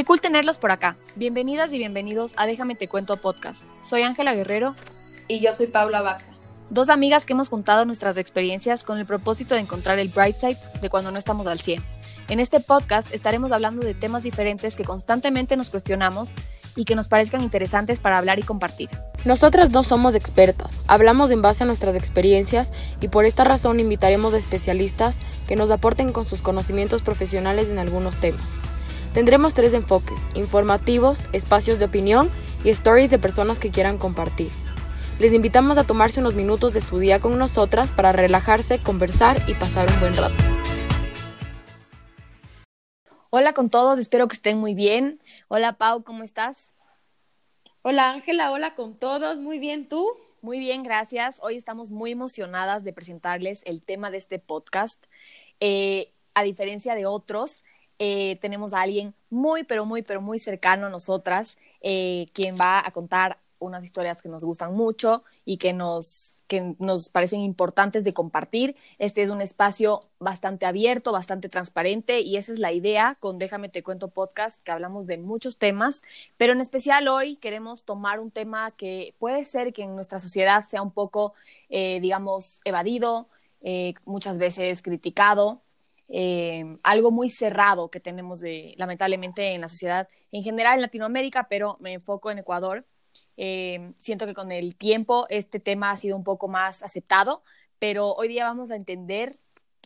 Qué cool tenerlos por acá. Bienvenidas y bienvenidos a Déjame Te Cuento Podcast. Soy Ángela Guerrero. Y yo soy Paula Vaca. Dos amigas que hemos juntado nuestras experiencias con el propósito de encontrar el bright side de cuando no estamos al 100. En este podcast estaremos hablando de temas diferentes que constantemente nos cuestionamos y que nos parezcan interesantes para hablar y compartir. Nosotras no somos expertas, hablamos en base a nuestras experiencias y por esta razón invitaremos a especialistas que nos aporten con sus conocimientos profesionales en algunos temas. Tendremos tres enfoques, informativos, espacios de opinión y stories de personas que quieran compartir. Les invitamos a tomarse unos minutos de su día con nosotras para relajarse, conversar y pasar un buen rato. Hola con todos, espero que estén muy bien. Hola Pau, ¿cómo estás? Hola Ángela, hola con todos, muy bien, ¿tú? Muy bien, gracias. Hoy estamos muy emocionadas de presentarles el tema de este podcast. Eh, a diferencia de otros, eh, tenemos a alguien muy, pero muy, pero muy cercano a nosotras, eh, quien va a contar unas historias que nos gustan mucho y que nos, que nos parecen importantes de compartir. Este es un espacio bastante abierto, bastante transparente y esa es la idea con Déjame Te Cuento Podcast, que hablamos de muchos temas, pero en especial hoy queremos tomar un tema que puede ser que en nuestra sociedad sea un poco, eh, digamos, evadido, muchas veces criticado, eh, algo muy cerrado que tenemos de, lamentablemente en la sociedad en general en Latinoamérica, pero me enfoco en Ecuador. Eh, siento que con el tiempo este tema ha sido un poco más aceptado, pero hoy día vamos a entender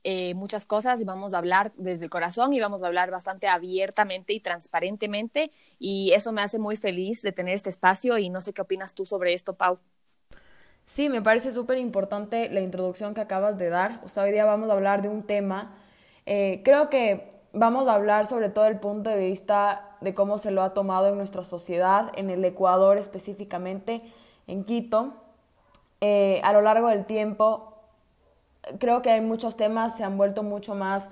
eh, muchas cosas y vamos a hablar desde el corazón y vamos a hablar bastante abiertamente y transparentemente y eso me hace muy feliz de tener este espacio y no sé qué opinas tú sobre esto, Pau. Sí, me parece súper importante la introducción que acabas de dar. O sea, hoy día vamos a hablar de un tema eh, creo que vamos a hablar sobre todo el punto de vista de cómo se lo ha tomado en nuestra sociedad, en el Ecuador específicamente, en Quito. Eh, a lo largo del tiempo, creo que hay muchos temas, se han vuelto mucho más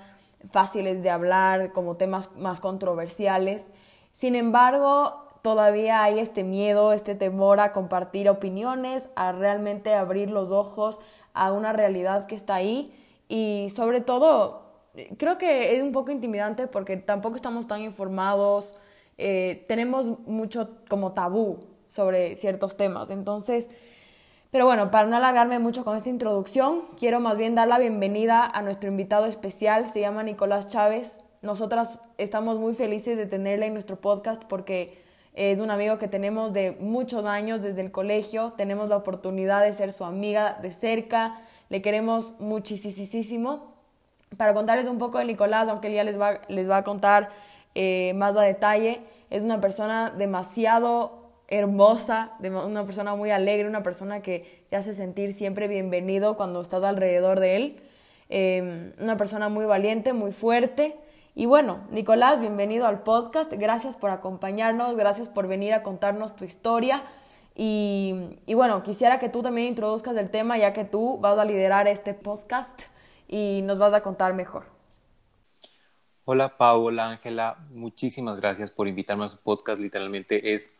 fáciles de hablar, como temas más controversiales. Sin embargo, todavía hay este miedo, este temor a compartir opiniones, a realmente abrir los ojos a una realidad que está ahí y sobre todo creo que es un poco intimidante porque tampoco estamos tan informados, eh, tenemos mucho como tabú sobre ciertos temas. Entonces, pero bueno, para no alargarme mucho con esta introducción, quiero más bien dar la bienvenida a nuestro invitado especial, se llama Nicolás Chávez. Nosotras estamos muy felices de tenerle en nuestro podcast porque es un amigo que tenemos de muchos años desde el colegio, tenemos la oportunidad de ser su amiga de cerca, le queremos muchísimo para contarles un poco de Nicolás, aunque él ya les va, les va a contar eh, más a detalle, es una persona demasiado hermosa, una persona muy alegre, una persona que te hace sentir siempre bienvenido cuando estás alrededor de él, em, una persona muy valiente, muy fuerte. Y bueno, Nicolás, bienvenido al podcast, gracias por acompañarnos, gracias por venir a contarnos tu historia. Y bueno, quisiera que tú también introduzcas el tema, ya que tú vas a liderar este podcast y nos vas a contar mejor. Hola Paola, Ángela, muchísimas gracias por invitarme a su podcast. Literalmente es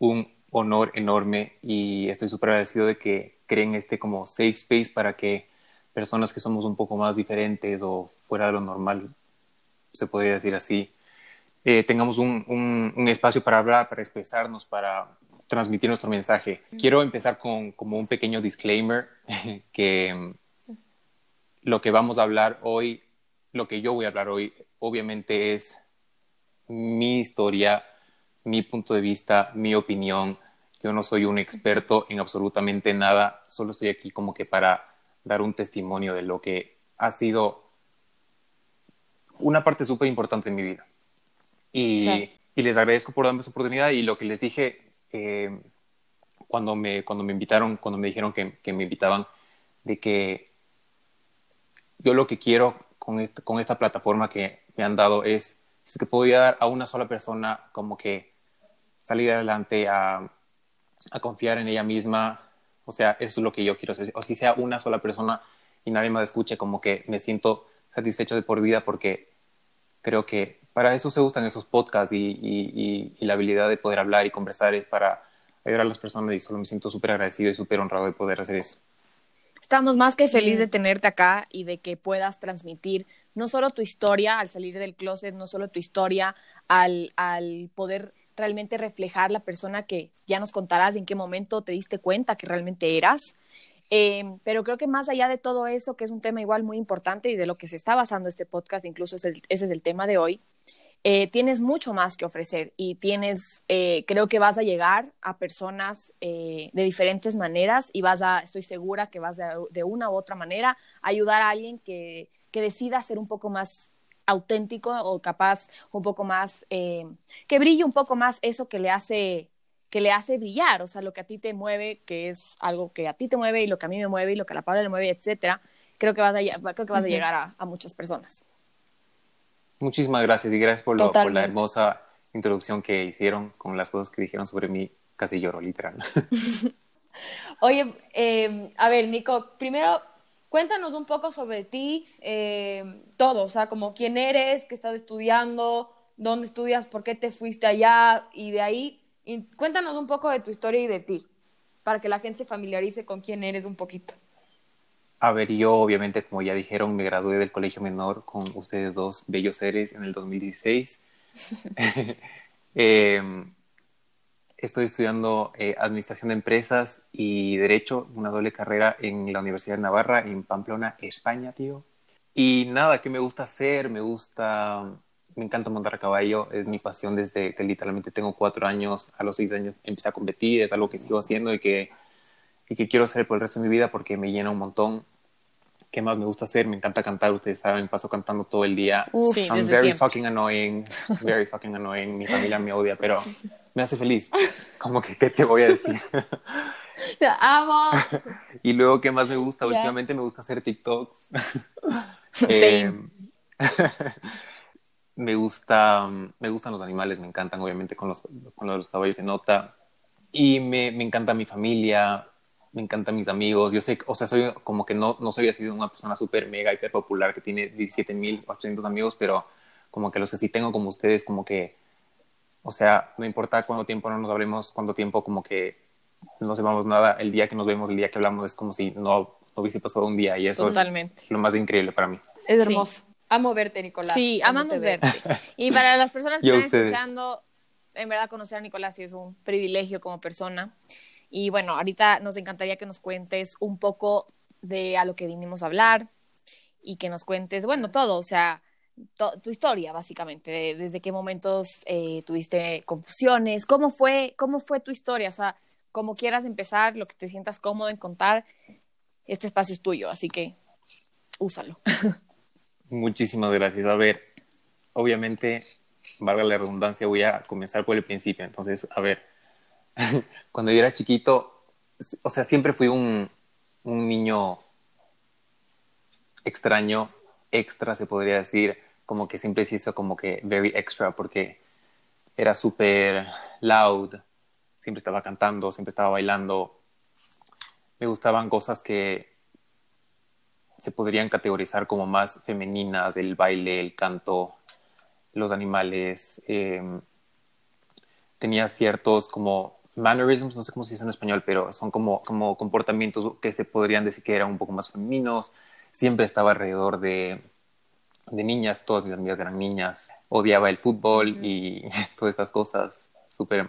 un honor enorme y estoy súper agradecido de que creen este como safe space para que personas que somos un poco más diferentes o fuera de lo normal, se podría decir así, eh, tengamos un, un, un, espacio para hablar, para expresarnos, para transmitir nuestro mensaje. Quiero empezar con como un pequeño disclaimer que lo que vamos a hablar hoy, lo que yo voy a hablar hoy, obviamente es mi historia, mi punto de vista, mi opinión. Yo no soy un experto en absolutamente nada, solo estoy aquí como que para dar un testimonio de lo que ha sido una parte súper importante en mi vida. Y, les agradezco por darme esa oportunidad y lo que les dije eh, cuando, me, cuando me invitaron, cuando me dijeron que, que me invitaban, de que yo lo que quiero con, con esta plataforma que me han dado es, que podía dar a una sola persona como que salir adelante, a, a confiar en ella misma. O sea, eso es lo que yo quiero hacer. O si sea una sola persona y nadie más escuche, como que me siento satisfecho de por vida porque creo que para eso se gustan esos podcasts y, y, y, la habilidad de poder hablar y conversar es para ayudar a las personas y solo me siento súper agradecido y súper honrado de poder hacer eso. Estamos más que felices de tenerte acá y de que puedas transmitir no solo tu historia al salir del closet, no solo tu historia al, al poder realmente reflejar la persona que ya nos contarás en qué momento te diste cuenta que realmente eras. Eh, pero creo que más allá de todo eso, que es un tema igual muy importante y de lo que se está basando este podcast, incluso ese es el tema de hoy, eh, tienes mucho más que ofrecer y tienes, eh, creo que vas a llegar a personas eh, de diferentes maneras y vas a, estoy segura que vas de, de una u otra manera a ayudar a alguien que, que decida ser un poco más auténtico o capaz un poco más, eh, que brille un poco más eso que le hace que le hace brillar, o sea, lo que a ti te mueve, que es algo que a ti te mueve y lo que a mí me mueve y lo que a la Paula le mueve, etcétera, creo que vas a, creo que vas a llegar a, a muchas personas. Muchísimas gracias y gracias por, lo, por, la hermosa introducción que hicieron con las cosas que dijeron sobre mí. Casi lloro, literal. Oye, eh, a ver, Nico, primero cuéntanos un poco sobre ti, eh, todo, o sea, como quién eres, qué estás estudiando, dónde estudias, por qué te fuiste allá y de ahí, y cuéntanos un poco de tu historia y de ti, para que la gente se familiarice con quién eres un poquito. A ver, yo obviamente, como ya dijeron, me gradué del colegio menor con ustedes dos bellos seres en el 2016. eh, estoy estudiando eh, Administración de Empresas y Derecho, una doble carrera en la Universidad de Navarra, en Pamplona, España, tío. Y nada, ¿qué me gusta hacer? Me gusta, me encanta montar a caballo, es mi pasión desde que literalmente tengo cuatro años, a los seis años empecé a competir, es algo que sigo haciendo y que, y que quiero hacer por el resto de mi vida porque me llena un montón. ¿Qué más me gusta hacer? Me encanta cantar, ustedes saben, paso cantando todo el día. Uf, sí, I'm very siempre. fucking annoying, very fucking annoying, mi familia me odia, pero me hace feliz. Como que, ¿qué te voy a decir? Te amo. y luego, ¿qué más me gusta? Yeah. Últimamente me gusta hacer TikToks. eh, me gusta, me gustan los animales, me encantan, obviamente, con los, con los caballos se nota. Y me, me encanta mi familia, me encantan mis amigos. Yo sé, o sea, soy como que no, no soy así una persona súper mega hiper popular que tiene 17.800 amigos, pero como que los que sí tengo como ustedes, como que o sea, no importa cuánto tiempo no nos hablemos, cuánto tiempo como que no sepamos nada, el día que nos vemos, el día que hablamos, es como si no, no hubiese pasado un día y eso Totalmente. es lo más increíble para mí. Es hermoso. Sí. Amo verte, Nicolás. Sí, amamos verte. y para las personas que están ustedes. escuchando, en verdad conocer a Nicolás sí es un privilegio como persona. Y bueno, ahorita nos encantaría que nos cuentes un poco de a lo que vinimos a hablar y que nos cuentes, bueno, todo, o sea, tu historia, básicamente, de, desde qué momentos eh, tuviste confusiones, cómo fue, cómo fue tu historia, o sea, como quieras empezar, lo que te sientas cómodo en contar, este espacio es tuyo, así que úsalo. Muchísimas gracias. A ver, obviamente, valga la redundancia, voy a comenzar por el principio. Entonces, a ver, cuando yo era chiquito, o sea, siempre fui un, un niño extraño, extra se podría decir, como que siempre se hizo como que very extra porque era súper loud, siempre estaba cantando, siempre estaba bailando. Me gustaban cosas que se podrían categorizar como más femeninas, el baile, el canto, los animales. Eh, tenía ciertos como mannerisms, no sé cómo se dice en español, pero son como, como comportamientos que se podrían decir que eran un poco más femeninos. Siempre estaba alrededor de, de niñas, todas mis amigas eran niñas. Odiaba el fútbol -huh. y todas estas cosas súper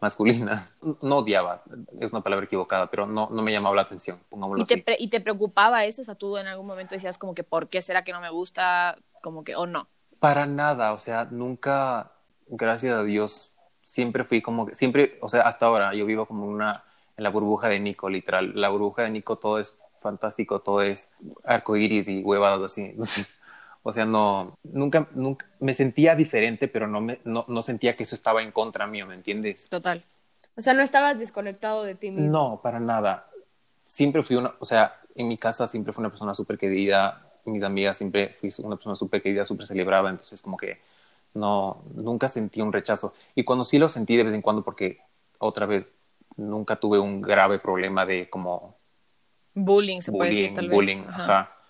masculinas. No odiaba, es una palabra equivocada, pero no, no me llamaba la atención, ¿Y te, así. ¿Y te preocupaba eso? O sea, tú en algún momento decías como que, ¿por qué será que no me gusta? Como que, o no. Para nada, o sea, nunca, gracias a Dios, siempre fui como siempre, o sea, hasta ahora yo vivo como una, en la burbuja de Nico, literal. La burbuja de Nico todo es fantástico, todo es arcoíris y huevadas así. O sea, no, nunca, nunca, me sentía diferente, pero no, me, no, no sentía que eso estaba en contra mío, ¿me entiendes? Total. O sea, no estabas desconectado de ti mismo. No, para nada. Siempre fui una, o sea, en mi casa siempre fui una persona súper querida, mis amigas siempre fui una persona súper querida, súper celebrada, entonces como que no, nunca sentí un rechazo. Y cuando sí lo sentí de vez en cuando, porque otra vez nunca tuve un grave problema de como... Bullying, se bullying, puede decir tal bullying, vez. Ajá. Ajá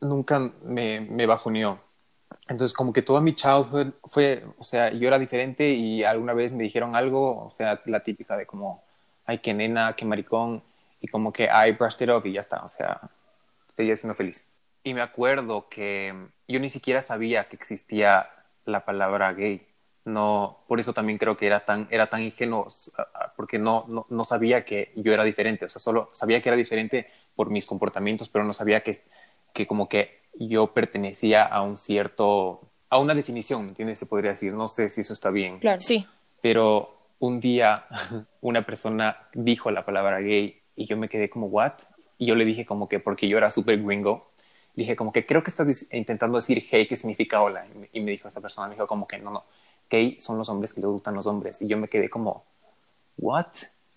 nunca me, me bajoneó. Entonces, como que toda mi childhood fue, o sea, yo era diferente y alguna vez me dijeron algo, o sea, la típica de como, ay, qué nena, qué maricón, y como que I brushed it off y ya está, o sea, estoy siendo feliz. Y me acuerdo que yo ni siquiera sabía que existía la palabra gay. no, por eso también creo que era tan, era tan ingenuo, porque no, no, no, sabía que yo era diferente, o sea, solo sabía que era diferente por mis comportamientos, pero no sabía que, que como que yo pertenecía a un cierto, a una definición, ¿me entiendes? Se podría decir, no sé si eso está bien. Claro, sí. Pero un día una persona dijo la palabra gay y yo me quedé como, ¿what? Y yo le dije como que, porque yo era súper gringo, dije como que creo que estás intentando decir hey, ¿qué significa hola? Y me dijo esta persona, me dijo como que no, no, gay son los hombres que les gustan los hombres. Y yo me quedé como, ¿what?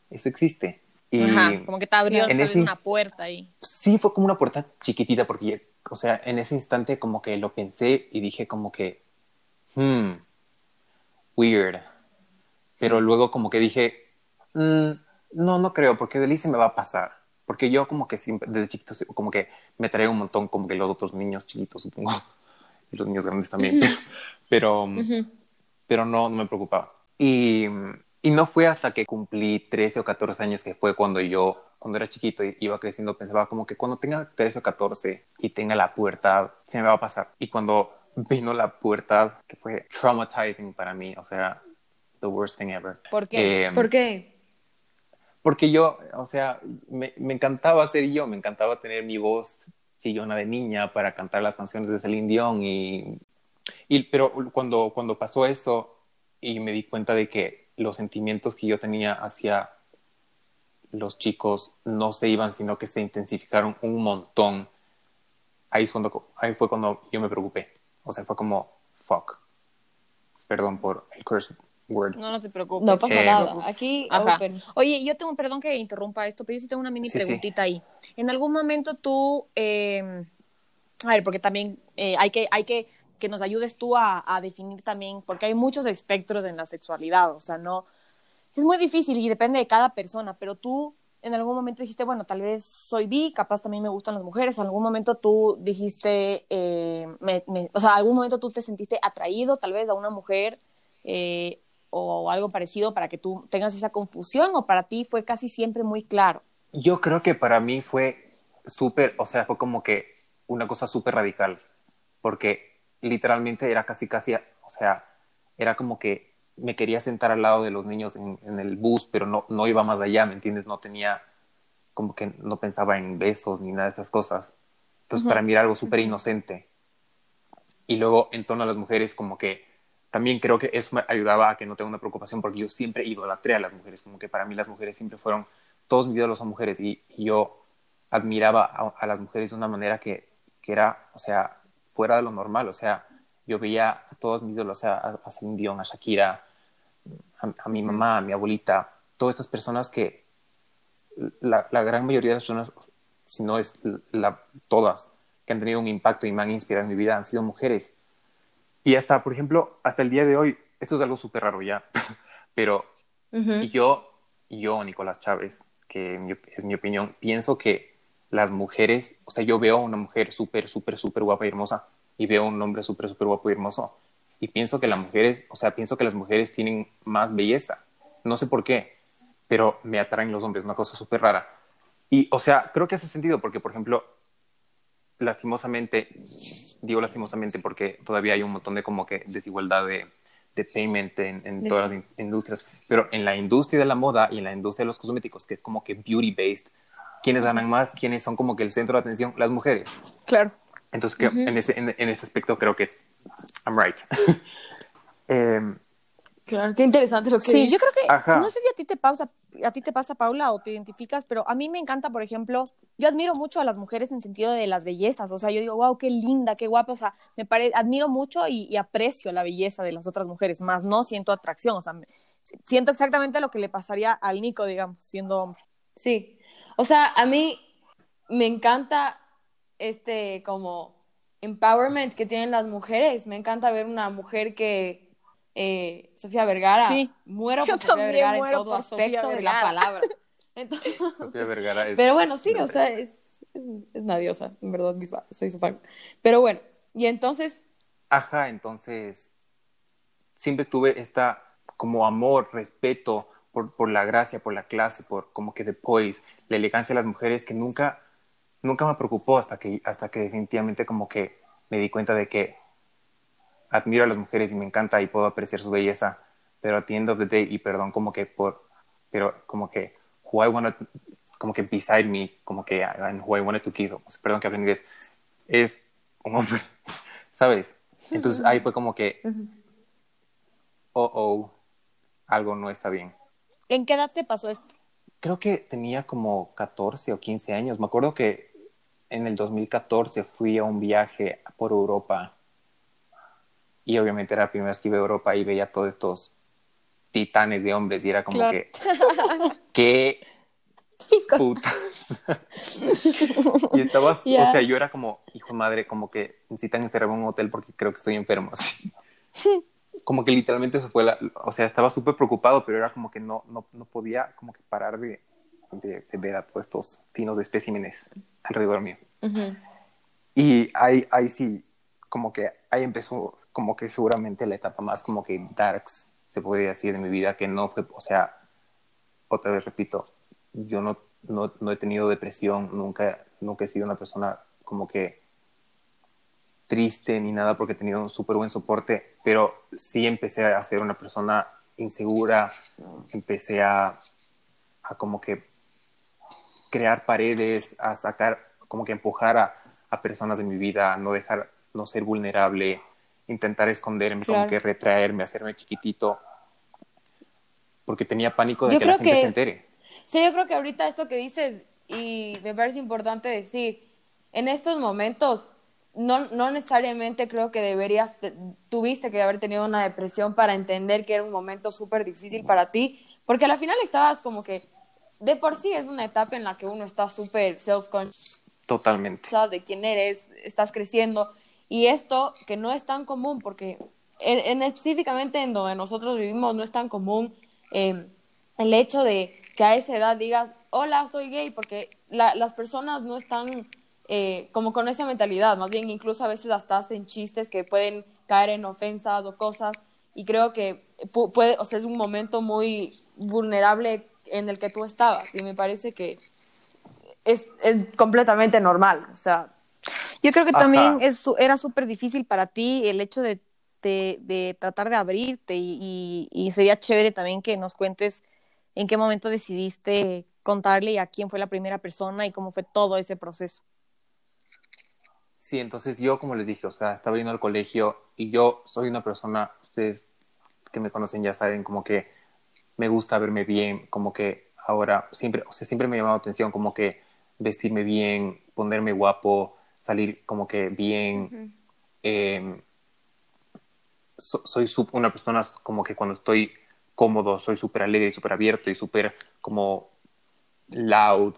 Eso existe. Y Ajá, como que te abrió en una puerta ahí. Sí, fue como una puerta chiquitita, porque, o sea, en ese instante como que lo pensé y dije como que, hmm, weird. Pero luego como que dije, mm, no, no creo, porque de se me va a pasar. Porque yo como que siempre, desde chiquito, como que me traía un montón como que los otros niños chiquitos, supongo. Y los niños grandes también. Pero, pero no, me preocupaba. Y, y, no fue hasta que cumplí 13 o 14 años que fue cuando yo, cuando era chiquito y iba creciendo, pensaba como que cuando tenga 13 o 14 y tenga la pubertad, se me va a pasar. Y cuando vino la pubertad, que fue traumatizing para mí, o sea, the worst thing ever. ¿Por qué? Eh, ¿Por qué? Porque yo, o sea, me, me encantaba ser yo, me encantaba tener mi voz chillona de niña para cantar las canciones de Celine Dion y y, pero cuando, cuando pasó eso y me di cuenta de que los sentimientos que yo tenía hacia los chicos no se iban, sino que se intensificaron un montón, ahí, cuando, ahí fue cuando yo me preocupé. O sea, fue como, fuck. Perdón por el curse word. No, no te preocupes. No pasa eh, nada. Aquí, open. Oye, yo tengo, perdón que interrumpa esto, pero yo sí tengo una mini preguntita ahí. En algún momento tú, eh, a ver, porque también eh, hay, que, hay que que nos ayudes tú a, definir también, porque hay muchos espectros en la sexualidad, o sea, no, es muy difícil y depende de cada persona, pero tú en algún momento dijiste, bueno, tal vez soy bi, capaz también me gustan las mujeres, o en algún momento tú dijiste, eh, o sea, algún momento tú te sentiste atraído tal vez a una mujer eh, o algo parecido para que tú tengas esa confusión, o para ti fue casi siempre muy claro. Yo creo que para mí fue súper, o sea, fue como que una cosa súper radical, porque literalmente era casi, casi, o sea, era como que me quería sentar al lado de los niños en, el bus, pero no, no iba más allá, ¿me entiendes? No tenía, como que no pensaba en besos ni nada de estas cosas. Entonces, para mí era algo súper inocente. Y luego, en torno a las mujeres, como que también creo que eso me ayudaba a que no tenga una preocupación, porque yo siempre idolatré a las mujeres, como que para mí las mujeres siempre fueron, todos mis ídolos son mujeres, y, yo admiraba a, las mujeres de una manera que, que era, o sea, fuera de lo normal. O sea, yo veía a todos mis ídolos, a, a Celine Dion, a Shakira, a, mi mamá, a mi abuelita, todas estas personas que la, gran mayoría de las personas, si no es la, todas, que han tenido un impacto y me han inspirado en mi vida han sido mujeres. Y hasta, por ejemplo, hasta el día de hoy, esto es algo súper raro ya, pero yo, yo, Nicolás Chávez, que es mi opinión, pienso que las mujeres, o sea, yo veo a una mujer súper, súper, súper guapa y hermosa y veo a un hombre súper, súper guapo y hermoso y pienso que las mujeres, o sea, pienso que las mujeres tienen más belleza. No sé por qué, pero me atraen los hombres, una cosa súper rara. Y, o sea, creo que hace sentido porque, por ejemplo, lastimosamente, digo lastimosamente porque todavía hay un montón de como que desigualdad de, de payment en, en todas las industrias, pero en la industria de la moda y en la industria de los cosméticos, que es como que beauty based, quiénes ganan más, quiénes son como que el centro de atención, las mujeres. Claro. Entonces, en, ese, en, ese aspecto creo que I'm right. Em, claro, qué interesante lo que Sí, yo creo que, no sé si a ti te pasa, a ti te pasa, Paula, o te identificas, pero a mí me encanta, por ejemplo, yo admiro mucho a las mujeres en sentido de las bellezas, o sea, yo digo, wow, qué linda, qué guapa, o sea, me parece, admiro mucho y, aprecio la belleza de las otras mujeres, más no siento atracción, o sea, siento exactamente lo que le pasaría al Nico, digamos, siendo hombre. Sí, o sea, a mí me encanta este como empowerment que tienen las mujeres. Me encanta ver una mujer que eh, Sofía Vergara sí. muero por Sofía Vergara en todo aspecto de la palabra. Sofía Vergara es Pero bueno, sí, o sea, es, es, una diosa, en verdad, soy su fan. Pero bueno, y entonces. Ajá, entonces siempre tuve esta como amor, respeto por, por, la gracia, por la clase, por como que después la elegancia de las mujeres que nunca, nunca me preocupó hasta que, hasta que definitivamente como que me di cuenta de que admiro a las mujeres y me encanta y puedo apreciar su belleza, pero at the end of the day, y perdón, como que por, pero como que, who I wanted, como que beside me, como que, and who I wanted to kiss, perdón que hable inglés, es un hombre, ¿sabes? Entonces ahí fue como que, oh, oh, algo no está bien. ¿En qué edad te pasó esto? Creo que tenía como 14 o 15 años. Me acuerdo que en el 2014 fui a un viaje por Europa y obviamente era la primera vez que iba a Europa y veía todos estos titanes de hombres y era como que qué putas y estaba o sea yo era como hijo de madre como que necesitan encerrarme en un hotel porque creo que estoy enfermo como que literalmente eso fue la o sea estaba súper preocupado pero era como que no no, no podía como que parar de, de, ver a todos estos finos de especímenes alrededor mío. Y ahí ahí sí como que ahí empezó como que seguramente la etapa más como que darks, se podría decir, de mi vida, que no fue, o sea, otra vez repito, yo no, no, no he tenido depresión, nunca, nunca he sido una persona como que triste ni nada porque he tenido un súper buen soporte, pero sí empecé a ser una persona insegura, empecé a, a como que crear paredes, a sacar, como que empujar a, a personas de mi vida, a no dejar, no ser vulnerable, intentar esconderme, como que retraerme, hacerme chiquitito, porque tenía pánico de que la gente se entere. Sí, yo creo que ahorita esto que dices, y me parece importante decir, en estos momentos, no, no necesariamente creo que deberías, tuviste que haber tenido una depresión para entender que era un momento súper difícil para ti, porque al final estabas como que, de por sí es una etapa en la que uno está súper self-conscious. Totalmente. De quién eres, estás creciendo. Y esto, que no es tan común, porque en, específicamente en donde nosotros vivimos no es tan común em, el hecho de que a esa edad digas, hola, soy gay, porque las personas no están eh, como con esa mentalidad, más bien incluso a veces hasta hacen chistes que pueden caer en ofensas o cosas, y creo que puede, o sea, es un momento muy vulnerable en el que tú estabas, y me parece que es, es completamente normal, o sea, yo creo que también es, era súper difícil para ti el hecho de, de, tratar de abrirte y, y, sería chévere también que nos cuentes en qué momento decidiste contarle a quién fue la primera persona y cómo fue todo ese proceso. Sí, entonces yo, como les dije, o sea, estaba yendo al colegio y yo soy una persona, ustedes que me conocen ya saben, como que me gusta verme bien, como que ahora siempre, o sea, siempre me ha llamado atención como que vestirme bien, ponerme guapo, salir como que bien. Em, soy una persona como que cuando estoy cómodo, soy súper alegre y súper abierto y súper como loud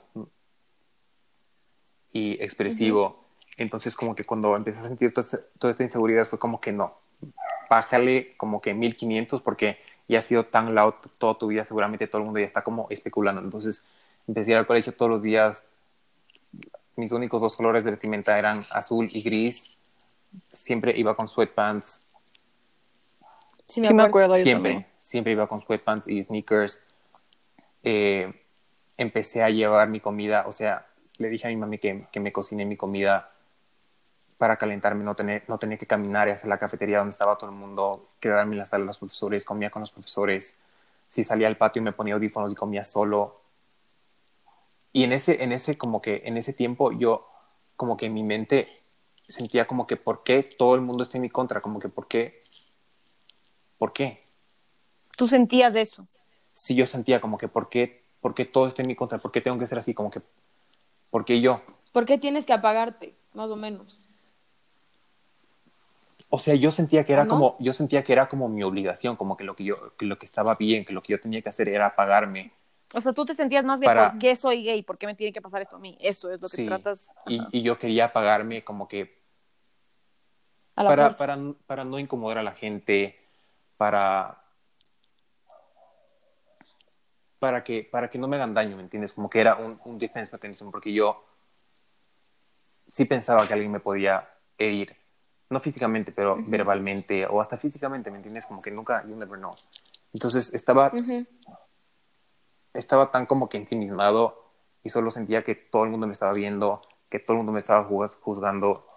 y expresivo. Entonces como que cuando empecé a sentir toda, esta inseguridad fue como que no, bájale como que 1500 porque ya ha sido tan loud toda tu vida, seguramente todo el mundo ya está como especulando. Entonces empecé a ir al colegio todos los días mis únicos dos colores de vestimenta eran azul y gris. Siempre iba con sweatpants. Sí, me, acuerdo. siempre, siempre iba con sweatpants y sneakers. Eh, empecé a llevar mi comida, o sea, le dije a mi mami que, que me cociné mi comida para calentarme, no, tener, no tenía que caminar y hacer la cafetería donde estaba todo el mundo, quedarme en la sala de los profesores, comía con los profesores. Si salía al patio me ponía audífonos y comía solo. Y en ese, en ese, como que, en ese tiempo yo, como que en mi mente sentía como que, ¿por qué todo el mundo está en mi contra? Como que, ¿por qué? ¿Por qué? ¿Tú sentías eso? Sí, yo sentía como que, ¿por qué, por qué todo está en mi contra? ¿Por qué tengo que ser así? Como que, ¿por qué yo? ¿Por qué tienes que apagarte, más o menos? O sea, yo sentía que era como, yo sentía que era como mi obligación, como que lo que yo, que lo que estaba bien, que lo que yo tenía que hacer era apagarme o sea, tú te sentías más de por qué soy gay, por qué me tiene que pasar esto a mí. Eso es lo que tratas. Y, y, yo quería pagarme como que para, para, para, no incomodar a la gente, para, para, que, para que no me hagan daño, ¿me entiendes? Como que era un, un defense mechanism, porque yo sí pensaba que alguien me podía herir, no físicamente, pero verbalmente, o hasta físicamente, ¿me entiendes? Como que nunca, you never know. Entonces estaba estaba tan como que ensimismado y solo sentía que todo el mundo me estaba viendo, que todo el mundo me estaba juzgando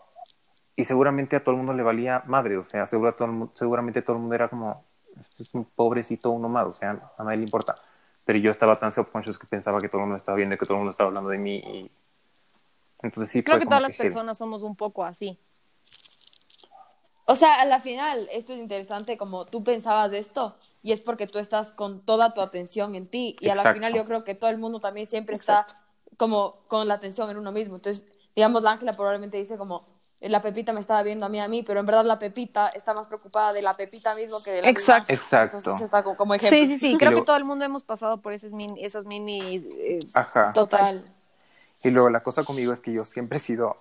y seguramente a todo el mundo le valía madre, o sea, seguramente todo el mundo era como, este es un pobrecito uno más, o sea, a nadie le importa. Pero yo estaba tan self-conscious que pensaba que todo el mundo estaba viendo, que todo el mundo estaba hablando de mí. Y... Entonces sí, creo que todas las personas somos un poco así. O sea, a la final, esto es interesante, como tú pensabas de esto, y es porque tú estás con toda tu atención en ti, y a la final yo creo que todo el mundo también siempre está como con la atención en uno mismo. Entonces, digamos, la Ángela probablemente dice como, la Pepita me estaba viendo a mí a mí, pero en verdad la Pepita está más preocupada de la Pepita mismo que de la Exacto. Exacto. Entonces está como, ejemplo. Sí, sí, sí, creo que todo el mundo hemos pasado por esas mini, esas mini eh, Ajá. Total. Y luego la cosa conmigo es que yo siempre he sido,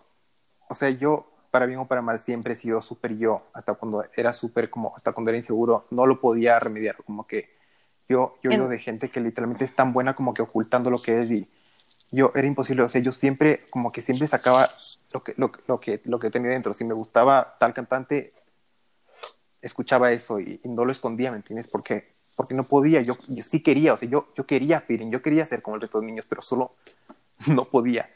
o sea, yo para bien o para mal siempre he sido súper yo, hasta cuando era súper como, hasta cuando era inseguro, no lo podía remediar, como que yo, yo, yo de gente que literalmente es tan buena como que ocultando lo que es y yo era imposible, o sea, yo siempre, como que siempre sacaba lo que, lo, lo que, lo que tenía dentro. Si me gustaba tal cantante, escuchaba eso y, no lo escondía, ¿me entiendes? Porque, porque no podía, yo, sí quería, o sea, yo, yo quería feeling, yo quería ser como el resto de niños, pero solo no podía.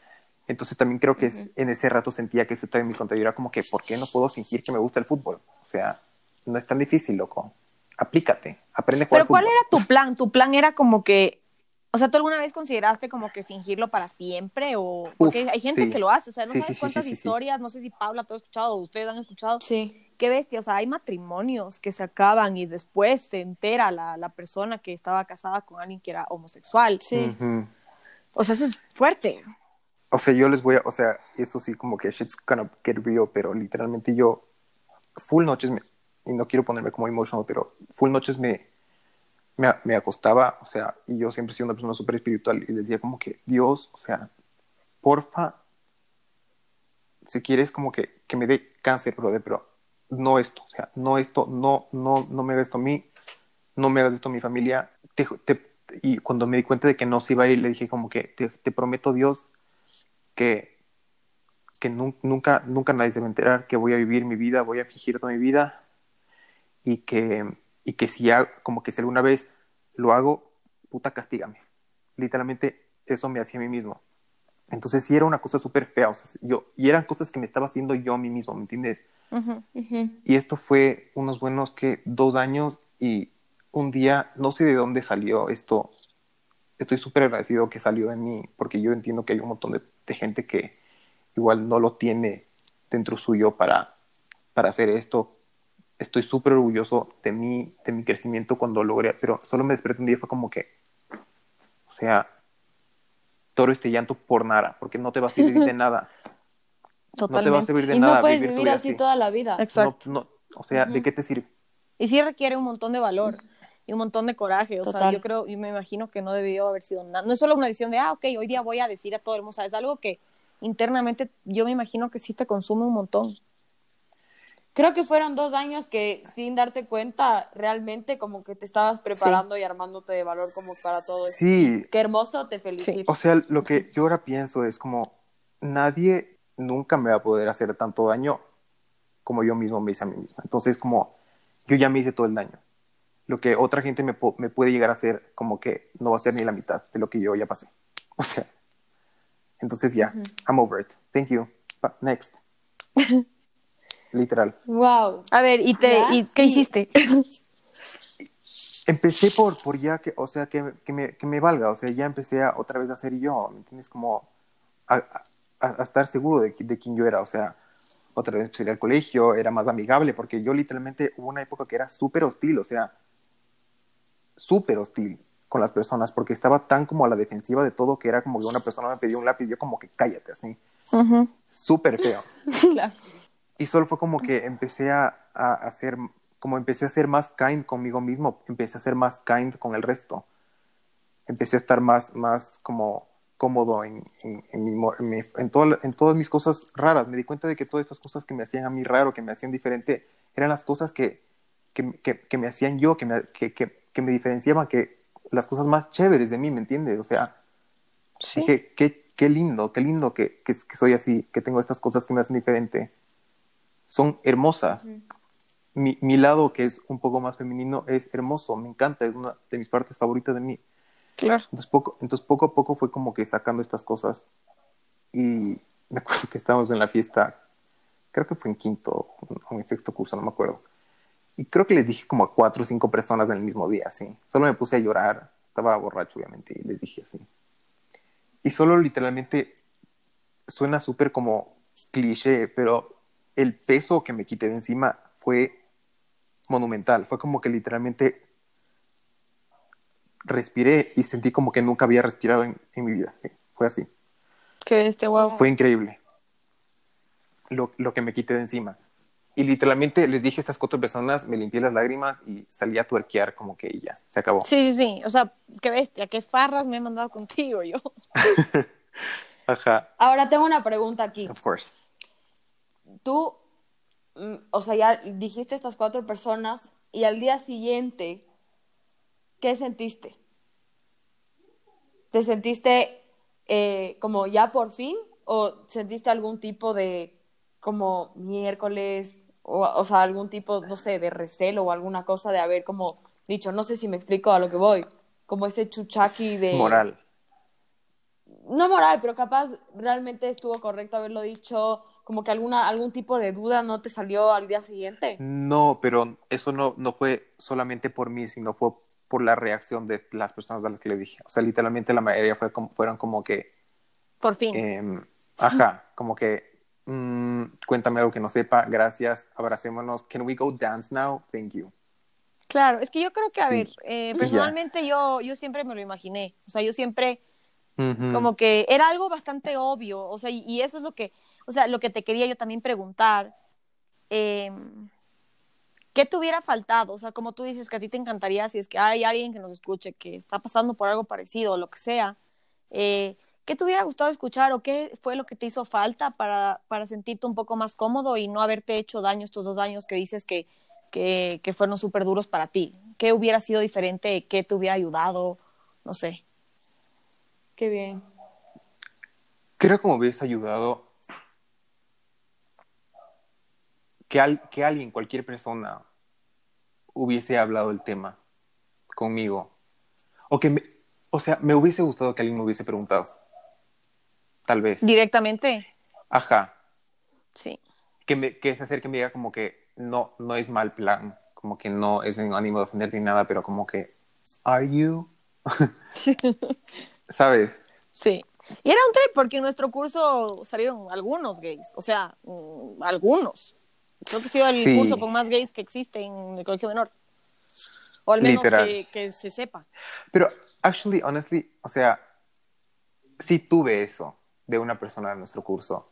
Entonces también creo que en ese rato sentía que ese en mi contra. era como que, ¿por qué no puedo fingir que me gusta el fútbol? O sea, no es tan difícil, loco. Aplícate, aprende a jugar Pero ¿cuál era tu plan? ¿Tu plan era como que o sea, ¿tú alguna vez consideraste como que fingirlo para siempre? O porque hay gente que lo hace, o sea, no sabes cuántas historias, no sé si Paula tú has escuchado o ustedes han escuchado. Sí. Qué bestia, o sea, hay matrimonios que se acaban y después se entera la, la persona que estaba casada con alguien que era homosexual. Sí. O sea, eso es fuerte. O sea, yo les voy a, o sea, eso sí como que shit's gonna get real, pero literalmente yo full noches me, y no quiero ponerme como emotional, pero full noches me me, me, acostaba, o sea, y yo siempre he sido una persona súper espiritual y decía como que, Dios, o sea, porfa, si quieres como que, que me dé cáncer, brother, pero no esto, o sea, no esto, no, no, no me hagas esto a mí, no me hagas esto a mi familia. y cuando me di cuenta de que no se iba a ir, le dije como que, te, prometo, Dios, que, que nunca, nunca nadie se va a enterar, que voy a vivir mi vida, voy a fingir toda mi vida y que y que si como que si alguna vez lo hago, puta, castígame. Literalmente eso me hacía a mí mismo. Entonces sí era una cosa súper fea, o sea, yo, y eran cosas que me estaba haciendo yo a mí mismo, ¿me entiendes? Y esto fue unos buenos que dos años y un día, no sé de dónde salió esto, estoy súper agradecido que salió de mí, porque yo entiendo que hay un montón de, de gente que igual no lo tiene dentro suyo para, para hacer esto, estoy súper orgulloso de mí, de mi crecimiento cuando logré, pero solo me desperté un día y fue como que, o sea, todo este llanto por nada, porque no te va a servir de nada. Totalmente. No te va a servir de y nada. no puedes vivir, así, toda la vida. Exacto. o sea, ¿de qué te sirve? Y sí requiere un montón de valor y un montón de coraje. O sea, yo creo, y me imagino que no debió haber sido nada. No es solo una decisión de, ah, ok, hoy día voy a decir a todo el mundo, Es algo que internamente yo me imagino que sí te consume un montón creo que fueron dos años que sin darte cuenta realmente como que te estabas preparando y armándote de valor como para todo eso. Sí. Qué hermoso, te felicito. O sea, lo que yo ahora pienso es como nadie nunca me va a poder hacer tanto daño como yo mismo me hice a mí mismo. Entonces como yo ya me hice todo el daño. Lo que otra gente me, me puede llegar a hacer como que no va a ser ni la mitad de lo que yo ya pasé. O sea, entonces ya, I'm over it. Thank you. Next. literal. Wow. A ver, ¿y, te, ¿y qué hiciste? Empecé por, por ya que, o sea, que, que, me, que me valga, o sea, ya empecé a, otra vez a ser yo, ¿me entiendes? Como a, a, estar seguro de, de, quién yo era, o sea, otra vez empecé al colegio, era más amigable, porque yo literalmente hubo una época que era súper hostil, o sea, súper hostil con las personas, porque estaba tan como a la defensiva de todo que era como que una persona me pidió un lápiz, yo como que cállate, así. Súper feo. claro y solo fue como que empecé a, a, hacer, como empecé a ser más kind conmigo mismo, empecé a ser más kind con el resto. Empecé a estar más, más como cómodo en, en, en, en, todo, en todas mis cosas raras. Me di cuenta de que todas estas cosas que me hacían a mí raro, que me hacían diferente, eran las cosas que, que, que, me hacían yo, que me, que, que, me diferenciaban, que las cosas más chéveres de mí, ¿me entiendes? O sea, dije, qué, qué lindo, qué lindo que, que, soy así, que tengo estas cosas que me hacen diferente son hermosas. mi, mi, lado, que es un poco más femenino, es hermoso, me encanta, es una de mis partes favoritas de mí. Claro. Entonces poco, entonces poco a poco fue como que sacando estas cosas y me acuerdo que estábamos en la fiesta, creo que fue en quinto o en sexto curso, no me acuerdo. Y creo que les dije como a cuatro o cinco personas en el mismo día, así. Solo me puse a llorar, estaba borracho obviamente, y les dije así. Y solo literalmente suena súper como cliché, pero el peso que me quité de encima fue monumental. Fue como que literalmente respiré y sentí como que nunca había respirado en, en mi vida. Sí, fue así. Que este wow. Fue increíble lo, lo, que me quité de encima. Y literalmente les dije a estas cuatro personas, me limpié las lágrimas y salí a tuerquear como que ya, se acabó. Sí, sí, sí. O sea, qué bestia, qué farras me he mandado contigo yo. Ajá. Ahora tengo una pregunta aquí. Of course. Tú, mm, o sea, ya dijiste estas cuatro personas y al día siguiente, ¿qué sentiste? ¿Te sentiste eh, como ya por fin o sentiste algún tipo de como miércoles o, o sea, algún tipo, no sé, de recelo o alguna cosa de haber como dicho, no sé si me explico a lo que voy, como ese chuchaki de... Moral. No moral, pero capaz realmente estuvo correcto haberlo dicho, como que alguna, algún tipo de duda no te salió al día siguiente. No, pero eso no, no fue solamente por mí, sino fue por la reacción de las personas a las que le dije. O sea, literalmente la mayoría fue como, fueron como que... Por fin. Eh, ajá, como que mm, cuéntame algo que no sepa, gracias, abracémonos. Can we go dance now? Thank you. Claro, es que yo creo que, a ver, eh, personalmente yo, yo siempre me lo imaginé, o sea, yo siempre Ujú. como que era algo bastante obvio, o sea, y, y eso es lo que, o sea, lo que te quería yo también preguntar, eh, ¿qué te hubiera faltado? O sea, como tú dices que a ti te encantaría, si es que hay alguien que nos escuche que está pasando por algo parecido o lo que sea, eh, ¿qué te hubiera gustado escuchar o qué fue lo que te hizo falta para, para sentirte un poco más cómodo y no haberte hecho daño estos dos años que dices que, que, que fueron súper duros para ti? ¿Qué hubiera sido diferente? ¿Qué te hubiera ayudado? No sé. Qué bien. Creo que me hubiese ayudado que, al- que alguien, cualquier persona, hubiese hablado el tema conmigo. O que, me- o sea, me hubiese gustado que alguien me hubiese preguntado. Tal vez. Directamente, Ajá. sí. Que, me, que se acerque y me diga como que no, no es mal plan. Como que no es en ánimo de ofenderte ni nada, pero como que, ¿are you? ¿Sabes? Sí. Y era un trip porque en nuestro curso salieron algunos gays, o sea, mm, algunos. Creo que ha sido el Sí. curso con más gays que existe en el colegio menor. O al menos que, que se sepa. Pero, actually, honestly, o sea, sí tuve eso de una persona de nuestro curso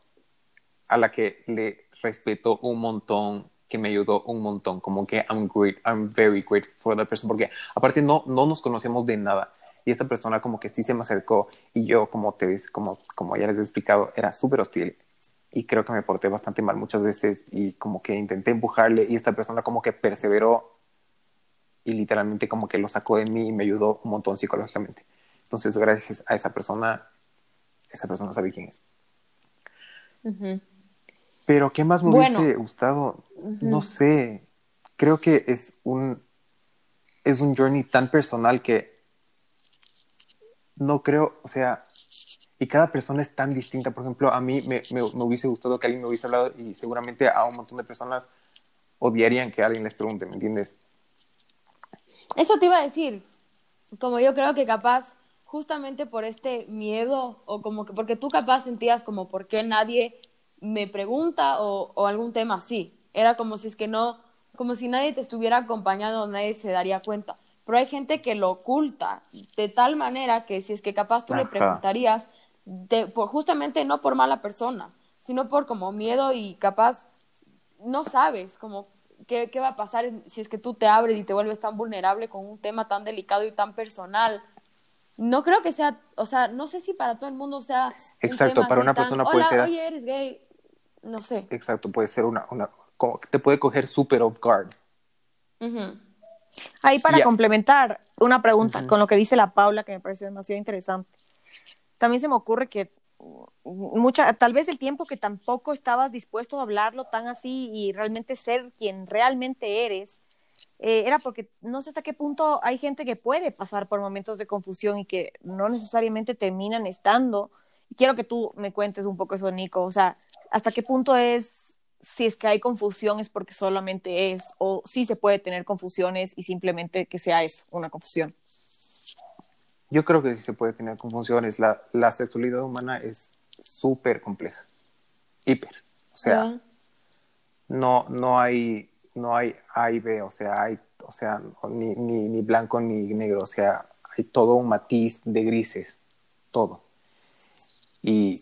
a la que le respeto un montón, que me ayudó un montón, como que I'm great, I'm very grateful for that person, porque aparte no, no nos conocíamos de nada. Y esta persona como que sí se me acercó y yo, como, te, como, como ya les he explicado, era súper hostil. Y creo que me porté bastante mal muchas veces y como que intenté empujarle y esta persona como que perseveró y literalmente como que lo sacó de mí y me ayudó un montón psicológicamente. Entonces, gracias a esa persona, esa persona sabe quién es. Ujú. Pero, ¿qué más me Bueno. hubiese gustado? No sé. Creo que es un, es un journey tan personal que no creo, o sea, y cada persona es tan distinta. Por ejemplo, a mí me, me, me hubiese gustado que alguien me hubiese hablado y seguramente a un montón de personas odiarían que alguien les pregunte, ¿me entiendes? Eso te iba a decir, como yo creo que capaz, justamente por este miedo, o como que, porque tú capaz sentías como, ¿por qué nadie me pregunta o, o algún tema así? Era como si es que no, como si nadie te estuviera acompañando, nadie se daría cuenta. Pero hay gente que lo oculta de tal manera que si es que capaz tú le preguntarías, de, por, justamente no por mala persona, sino por como miedo y capaz no sabes como qué, qué va a pasar si es que tú te abres y te vuelves tan vulnerable con un tema tan delicado y tan personal. No creo que sea, o sea, no sé si para todo el mundo sea. un Exacto, tema para una tan, persona puede "Hola, ser- Oye, eres gay. No sé. Exacto, puede ser una, una como te puede coger super off guard. Ahí para complementar una pregunta con lo que dice la Paula, que me pareció demasiado interesante. También se me ocurre que mm, mucha, tal vez el tiempo que tampoco estabas dispuesto a hablarlo tan así y realmente ser quien realmente eres, eh, era porque no sé hasta qué punto hay gente que puede pasar por momentos de confusión y que no necesariamente terminan estando. Quiero que tú me cuentes un poco eso, Nico. O sea, hasta qué punto es si es que hay confusión es porque solamente es, o si se puede tener confusiones y simplemente que sea eso, una confusión. Yo creo que sí se puede tener confusiones. La, la sexualidad humana es súper compleja. Hiper. O sea, no, no hay, no hay A y B, o sea, hay, o sea, ni, ni, ni blanco ni negro, o sea, hay todo un matiz de grises, todo. Y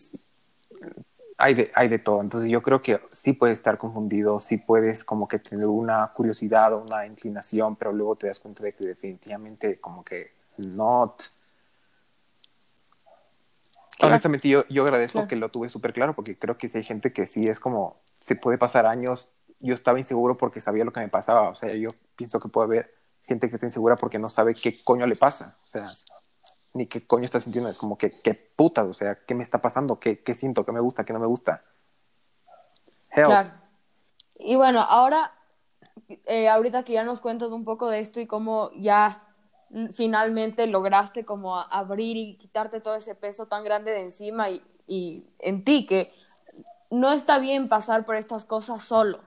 hay de, hay de todo. Entonces yo creo que sí puedes estar confundido, sí puedes como que tener una curiosidad o una inclinación, pero luego te das cuenta de que definitivamente como que not. Honestamente yo, yo agradezco que lo tuve súper claro porque creo que si hay gente que sí es como, se puede pasar años, yo estaba inseguro porque sabía lo que me pasaba, o sea, yo pienso que puede haber gente que está insegura porque no sabe qué coño le pasa, o sea, ni qué coño está sintiendo, es como que, qué puta, o sea, qué me está pasando, qué, qué siento, qué me gusta, qué no me gusta. Claro. Y bueno, ahora, eh, ahorita que ya nos cuentas un poco de esto y cómo ya finalmente lograste como abrir y quitarte todo ese peso tan grande de encima y, y en ti, que no está bien pasar por estas cosas solo,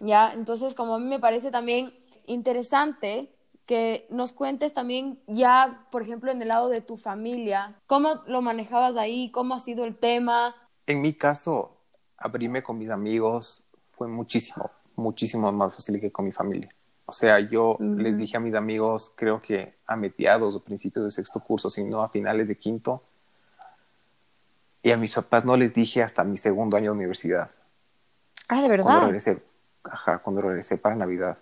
¿ya? Entonces, como a mí me parece también interesante que nos cuentes también ya, por ejemplo, en el lado de tu familia, cómo lo manejabas ahí, cómo ha sido el tema. En mi caso, abrirme con mis amigos fue muchísimo, muchísimo más fácil que con mi familia. O sea, yo les dije a mis amigos, creo que a mediados o principios de sexto curso, sino a finales de quinto. Y a mis papás no les dije hasta mi segundo año de universidad. Ah, de verdad. Cuando regresé, ajá, cuando regresé para Navidad.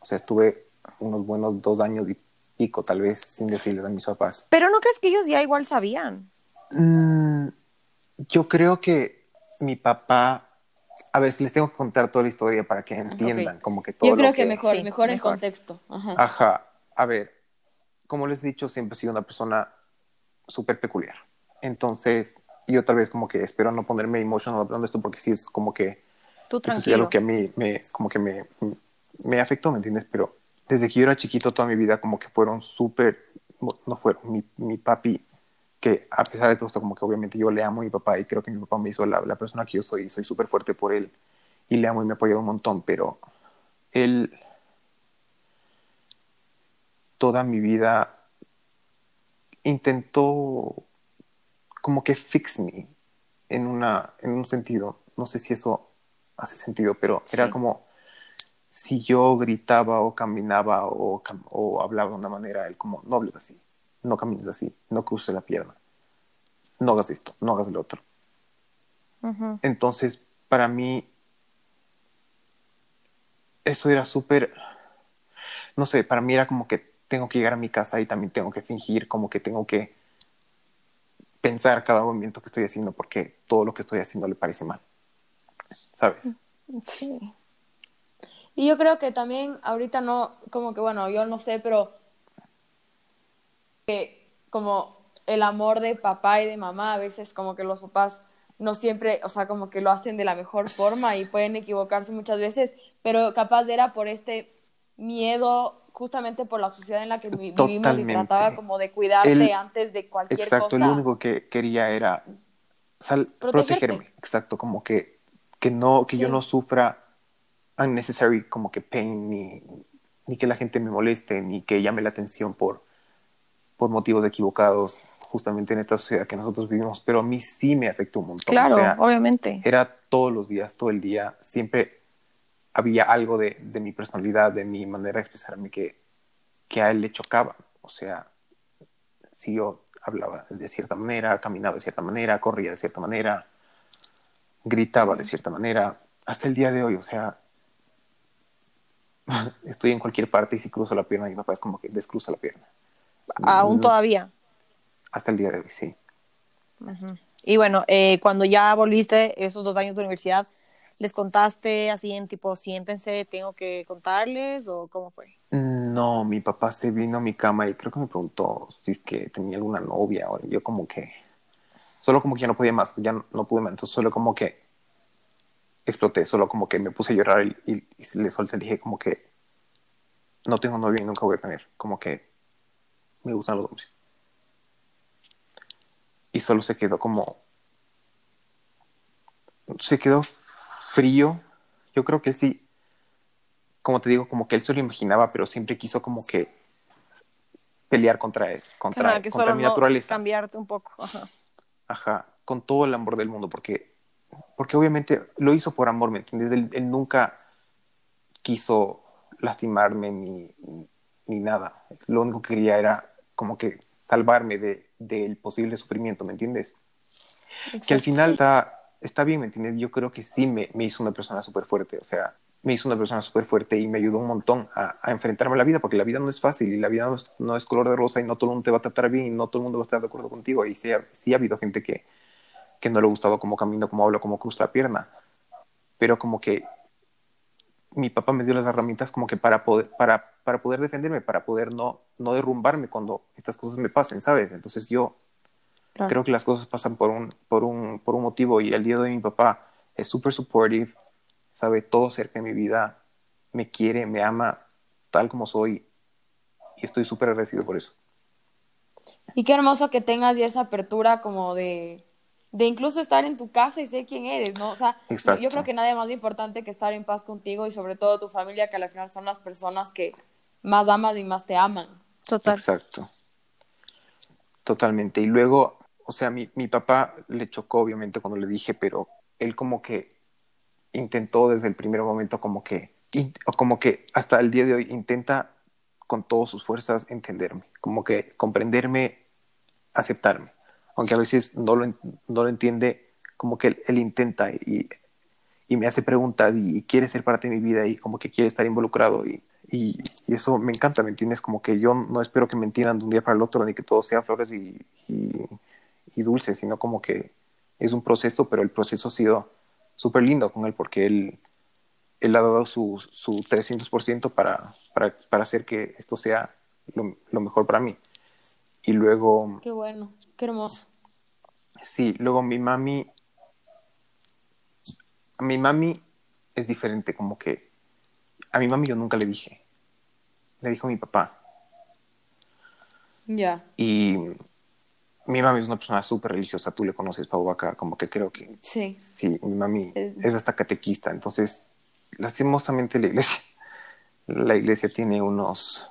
O sea, estuve unos buenos dos años y pico, tal vez, sin decirles a mis papás. Pero ¿no crees que ellos ya igual sabían? Mm, yo creo que mi papá, a ver, les tengo que contar toda la historia para que entiendan como que todo Yo creo que, mejor, mejor, en contexto. Ajá. Ajá, a ver, como les he dicho, siempre he sido una persona súper peculiar. Entonces, yo tal vez como que espero no ponerme emotional hablando de esto porque sí es como que... Tú tranquilo. Eso es lo que a mí me, como que me, me afectó, ¿me entiendes? Pero desde que yo era chiquito toda mi vida como que fueron súper, no fueron, mi, mi, papi, que a pesar de todo esto como que obviamente yo le amo a mi papá y creo que mi papá me hizo la, la persona que yo soy, soy súper fuerte por él y le amo y me ha apoyado un montón, pero él toda mi vida intentó como que fix me en, una, en un sentido, no sé si eso hace sentido, pero era como si yo gritaba o caminaba o, o, hablaba de una manera, él como, no hables así, no camines así, no cruces la pierna, no hagas esto, no hagas lo otro. Entonces, para mí, eso era súper, no sé, para mí era como que tengo que llegar a mi casa y también tengo que fingir, como que tengo que pensar cada movimiento que estoy haciendo porque todo lo que estoy haciendo le parece mal. ¿Sabes? Sí. Y yo creo que también ahorita no, como que bueno, yo no sé, pero que como el amor de papá y de mamá, a veces como que los papás no siempre, o sea, como que lo hacen de la mejor forma y pueden equivocarse muchas veces, pero capaz era por este miedo, justamente por la sociedad en la que vivimos y trataba como de cuidarte antes de cualquier cosa. Exacto, lo único que quería era protegerme, exacto, como que, que no, que yo no sufra unnecessary como que pain, ni, ni que la gente me moleste, ni que llame la atención por, por motivos equivocados, justamente en esta sociedad que nosotros vivimos, pero a mí sí me afectó un montón. Claro, obviamente. Era todos los días, todo el día, siempre había algo de, de mi personalidad, de mi manera de expresarme que, que a él le chocaba. O sea, si yo hablaba de cierta manera, caminaba de cierta manera, corría de cierta manera, gritaba de cierta manera, hasta el día de hoy, o sea, estoy en cualquier parte y si cruzo la pierna, mi papá es como que descruza la pierna. ¿Aún todavía? Hasta el día de hoy, sí. Y bueno, eh, cuando ya volviste esos dos años de universidad, ¿les contaste así en tipo, siéntense, tengo que contarles o cómo fue? No, mi papá se vino a mi cama y creo que me preguntó si es que tenía alguna novia o yo como que, solo como que ya no podía más, ya no, pude más, entonces solo como que exploté, solo como que me puse a llorar y, y, le solté, le dije como que no tengo novia y nunca voy a tener, como que me gustan los hombres. Y solo se quedó como, se quedó frío yo creo que él sí, como te digo, como que él se lo imaginaba, pero siempre quiso como que pelear contra él, contra, Ajá, que contra mi no naturaleza. cambiarte un poco. Ajá. Ajá, con todo el amor del mundo, porque, porque obviamente lo hizo por amor, ¿me entiendes? Él, él nunca quiso lastimarme ni, ni nada. Lo único que quería era como que salvarme de, del posible sufrimiento, ¿me entiendes? Que al final está, está bien, ¿me entiendes? Yo creo que sí me, me hizo una persona súper fuerte, o sea, me hizo una persona súper fuerte y me ayudó un montón a, a, enfrentarme a la vida, porque la vida no es fácil y la vida no es, no es, color de rosa y no todo el mundo te va a tratar bien y no todo el mundo va a estar de acuerdo contigo. Y sí ha, sí ha habido gente que, que no le ha gustado cómo camino, cómo hablo, cómo cruzo la pierna. Pero como que mi papá me dio las herramientas como que para poder, para, para poder defenderme, para poder no, no derrumbarme cuando estas cosas me pasen, ¿sabes? Entonces yo claro. creo que las cosas pasan por un, por un, por un motivo y el día de hoy mi papá es súper supportive, sabe todo cerca de mi vida, me quiere, me ama tal como soy y estoy súper agradecido por eso. Y qué hermoso que tengas ya esa apertura como de, de incluso estar en tu casa y ser quién eres, ¿no? O sea, Exacto. yo creo que nada más importante que estar en paz contigo y sobre todo tu familia, que al final son las personas que más amas y más te aman. Total. Exacto. Totalmente. Y luego, o sea, mi, mi papá le chocó obviamente cuando le dije, pero él como que intentó desde el primer momento como que, como que hasta el día de hoy intenta con todas sus fuerzas entenderme, como que comprenderme, aceptarme, aunque a veces no lo, no lo entiende, como que él, intenta y, y, me hace preguntas y, y, quiere ser parte de mi vida y como que quiere estar involucrado y, y, eso me encanta, ¿me entiendes? Como que yo no espero que me entiendan de un día para el otro ni que todo sea flores y, y dulces, sino como que es un proceso, pero el proceso ha sido súper lindo con él porque él, él ha dado su, su 300% para, para, para hacer que esto sea lo, lo, mejor para mí. Y luego... Qué bueno, qué hermoso. Sí, luego mi mami... A mi mami es diferente, como que... A mi mami yo nunca le dije. Le dijo mi papá. Ya. Yeah. Y mi mami es una persona súper religiosa, tú le conoces, Pau Vaca, como que creo que... Sí. Sí, mi mami es, es hasta catequista, entonces, lastimosamente la iglesia, la iglesia tiene unos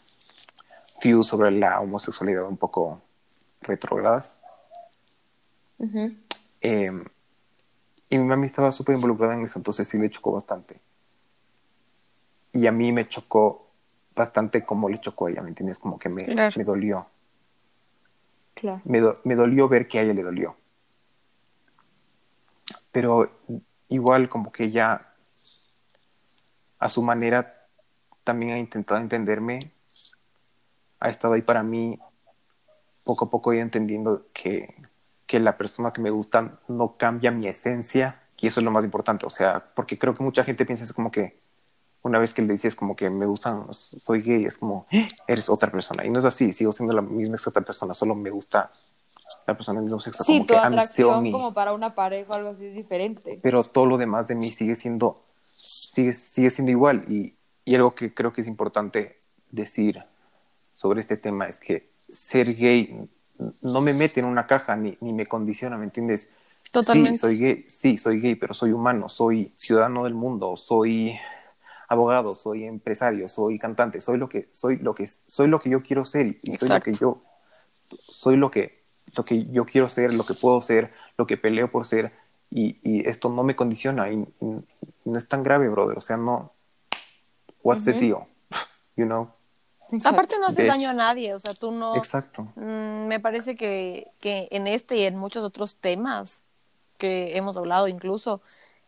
views sobre la homosexualidad un poco retrogradas. Uh -huh. eh, y mi mami estaba súper involucrada en eso, entonces sí le chocó bastante. Y a mí me chocó bastante como le chocó a ella, ¿me entiendes? Como que me, claro. me dolió. Me, me, dolió ver que a ella le dolió. Pero igual como que ella, a su manera, también ha intentado entenderme, ha estado ahí para mí, poco a poco ya entendiendo que, que la persona que me gusta no cambia mi esencia, y eso es lo más importante, o sea, porque creo que mucha gente piensa es como que una vez que le dices como que me gustan, soy gay, es como, eres otra persona. Y no es así, sigo siendo la misma exacta persona, solo me gusta la persona del mismo sexo. Sí, como tu que atracción como para una pareja o algo así es diferente. Pero todo lo demás de mí sigue siendo, sigue, sigue siendo igual. Y, y algo que creo que es importante decir sobre este tema es que ser gay no me mete en una caja ni, ni me condiciona, ¿me entiendes? Totalmente. Sí, soy gay, sí, soy gay, pero soy humano, soy ciudadano del mundo, soy abogado, soy empresario, soy cantante, soy lo que soy lo que soy lo que yo quiero ser y soy lo que yo soy lo que lo que yo quiero ser, lo que puedo ser, lo que peleo por ser y, y esto no me condiciona y, y, no es tan grave, brother, o sea, no what's uh -huh. the deal? You know? Exacto. Aparte no haces daño a nadie, o sea, tú no Exacto. Mmm, me parece que, que en este y en muchos otros temas que hemos hablado incluso,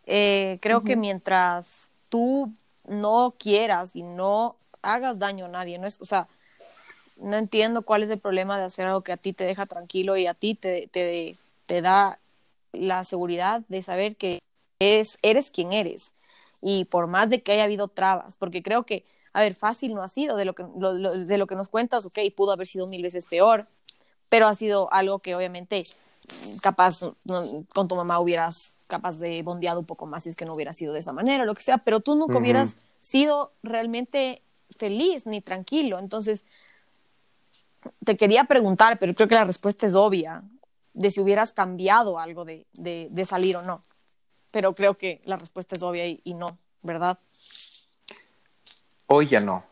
eh, creo uh -huh. que mientras tú no quieras y no hagas daño a nadie, no es, o sea, no entiendo cuál es el problema de hacer algo que a ti te deja tranquilo y a ti te, te, da la seguridad de saber que es, eres quien eres. Y por más de que haya habido trabas, porque creo que, a ver, fácil no ha sido de lo que, lo, de lo que nos cuentas, ok, pudo haber sido mil veces peor, pero ha sido algo que obviamente capaz no, con tu mamá hubieras capaz de bondeado un poco más si es que no hubiera sido de esa manera, lo que sea, pero tú nunca uh -huh. hubieras sido realmente feliz ni tranquilo. Entonces, te quería preguntar, pero creo que la respuesta es obvia, de si hubieras cambiado algo de, de, de salir o no. Pero creo que la respuesta es obvia y, y no. ¿verdad? Hoy ya no.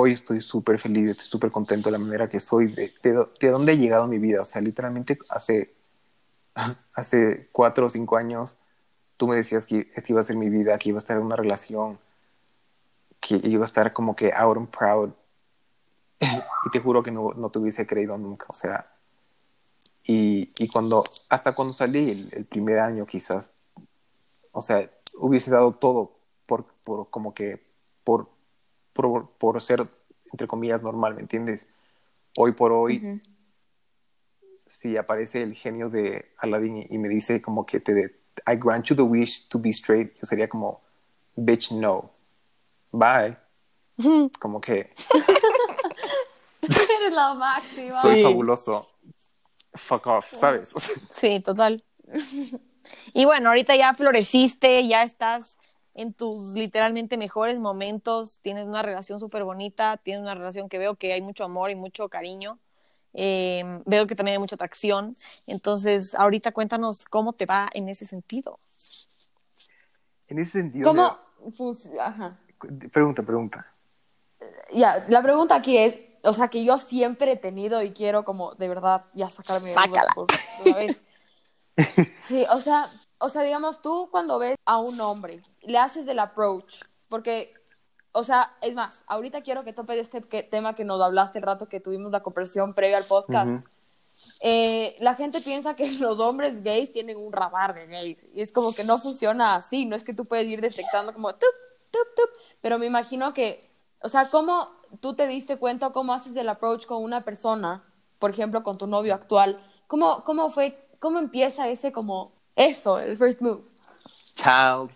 Hoy estoy súper feliz, estoy súper contento de la manera que soy, de, de, de dónde he llegado mi vida. O sea, literalmente hace, hace cuatro o cinco años tú me decías que esta iba a ser mi vida, que iba a estar en una relación, que iba a estar como que out and proud. y te juro que no, no te hubiese creído nunca. O sea, y, y cuando, hasta cuando salí el, el, primer año quizás, o sea, hubiese dado todo por, por como que, por, por, por ser, entre comillas, normal, ¿me entiendes? Hoy por hoy, uh -huh. si aparece el genio de Aladdin y, me dice como que te, I grant you the wish to be straight, yo sería como, bitch, no. Bye. Como que. Eres la máxima. Soy sí. fabuloso. Fuck off, ¿sabes? Sí, total. Y bueno, ahorita ya floreciste, ya estás en tus literalmente mejores momentos, tienes una relación súper bonita, tienes una relación que veo que hay mucho amor y mucho cariño. Eh, veo que también hay mucha atracción. Entonces, ahorita cuéntanos cómo te va en ese sentido. En ese sentido. ¿Cómo? Pues, ajá. Pregunta, pregunta. Ya, la pregunta aquí es, o sea, que yo siempre he tenido y quiero como de verdad ya sacarme de por una vez. Sí, o sea, o sea, digamos, tú cuando ves a un hombre, le haces el approach, porque, o sea, es más, ahorita quiero que tope de este que, tema que nos hablaste el rato que tuvimos la conversación previa al podcast. Uh -huh. eh, la gente piensa que los hombres gays tienen un radar de gays, y es como que no funciona así, no es que tú puedes ir detectando como tup, tup, tup, pero me imagino que, o sea, ¿cómo tú te diste cuenta, cómo haces el approach con una persona, por ejemplo, con tu novio actual? ¿Cómo, cómo fue, cómo empieza ese como esto, el first move. Child.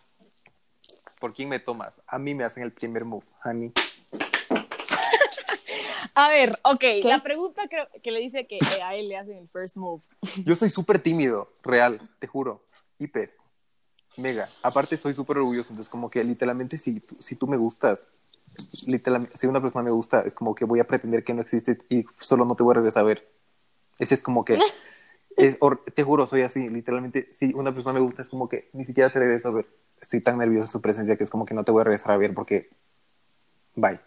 ¿Por quién me tomas? A mí me hacen el primer move, honey. A ver, ok, ¿Qué? la pregunta creo que le dice que a él le hacen el first move. Yo soy súper tímido, real, te juro. Hiper. Mega. Aparte soy súper orgulloso, entonces como que literalmente si, si tú me gustas, literalmente, si una persona me gusta, es como que voy a pretender que no existe y solo no te voy a regresar a ver. Ese es como que... Es, te juro, soy así, literalmente, si una persona me gusta es como que ni siquiera te regreso a ver. Estoy tan nervioso en su presencia que es como que no te voy a regresar a ver porque, bye.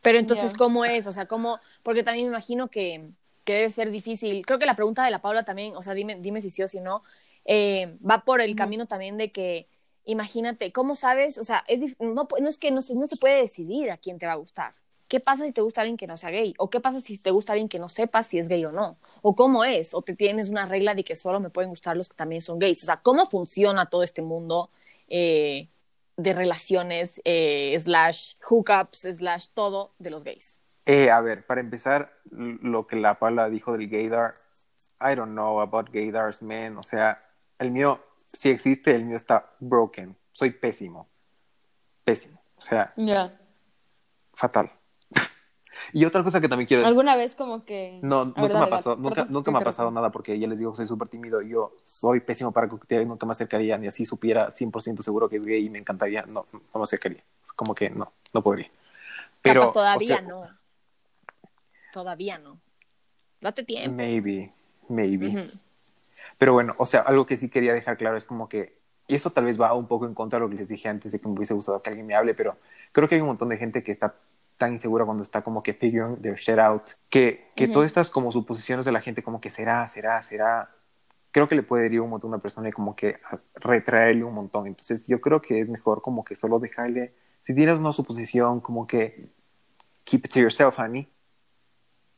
Pero entonces, yeah. ¿cómo es? O sea, ¿cómo? Porque también me imagino que, que debe ser difícil. Creo que la pregunta de la Paula también, o sea, dime, dime si sí o si no, eh, va por el mm. camino también de que, imagínate, ¿cómo sabes? O sea, es, no, no es que no se, no se puede decidir a quién te va a gustar. ¿Qué pasa si te gusta alguien que no sea gay? ¿O qué pasa si te gusta alguien que no sepas si es gay o no? ¿O cómo es? ¿O te tienes una regla de que solo me pueden gustar los que también son gays? O sea, ¿cómo funciona todo este mundo eh, de relaciones, eh, slash hookups, slash todo de los gays? Eh, a ver, para empezar, lo que la Paula dijo del gaydar, I don't know about gaydars, man. O sea, el mío, si existe, el mío está broken. Soy pésimo. Pésimo. O sea, yeah. fatal. Y otra cosa que también quiero ¿Alguna vez como que...? No, nunca me ha pasado, nunca, nunca me ha pasado nada porque ya les digo que soy súper tímido. Yo soy pésimo para coquetear y nunca me acercaría ni así supiera 100% seguro que es gay y me encantaría. No, no me acercaría. Es como que no, no podría. Pero Capaz todavía o sea, no. Todavía no. Date tiempo. Maybe, maybe. Uh -huh. Pero bueno, o sea, algo que sí quería dejar claro es como que, y eso tal vez va un poco en contra de lo que les dije antes de que me hubiese gustado que alguien me hable, pero creo que hay un montón de gente que está tan insegura cuando está como que figuring their shit out, que, que uh -huh. todas estas como suposiciones de la gente como que será, será, será, creo que le puede herir un montón a una persona y como que retraerle un montón. Entonces yo creo que es mejor como que solo dejarle, si tienes una suposición como que keep it to yourself, honey.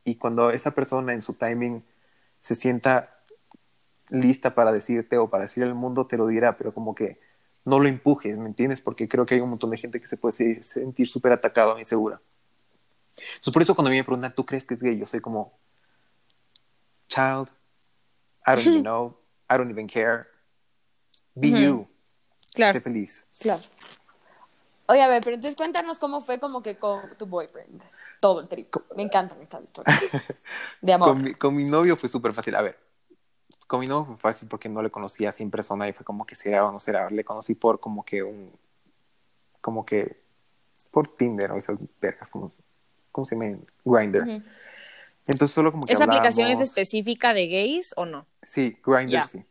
Y cuando esa persona en su timing se sienta lista para decirte o para decirle al mundo, te lo dirá, pero como que no lo empujes, ¿me entiendes? Porque creo que hay un montón de gente que se puede sentir súper atacado o insegura. Entonces, por eso cuando a mí me preguntan, ¿tú crees que es gay? Yo soy como, child, I don't even know, I don't even care. Be uh -huh. you. Claro. Sé feliz. Claro. Oye, a ver, pero entonces cuéntanos cómo fue como que con tu boyfriend. Todo el trip. Me encantan estas historias. De amor. con, mi, con mi novio fue súper fácil. A ver, con mi novio fue fácil porque no le conocía así en persona y fue como que será o no será. Le conocí por como que un, como que, por Tinder o esas vergas, como, ¿cómo se llama? Uh -huh. Entonces solo como que ¿Esa hablábamos. aplicación es específica de gays o no? Sí, Grindr yeah. sí.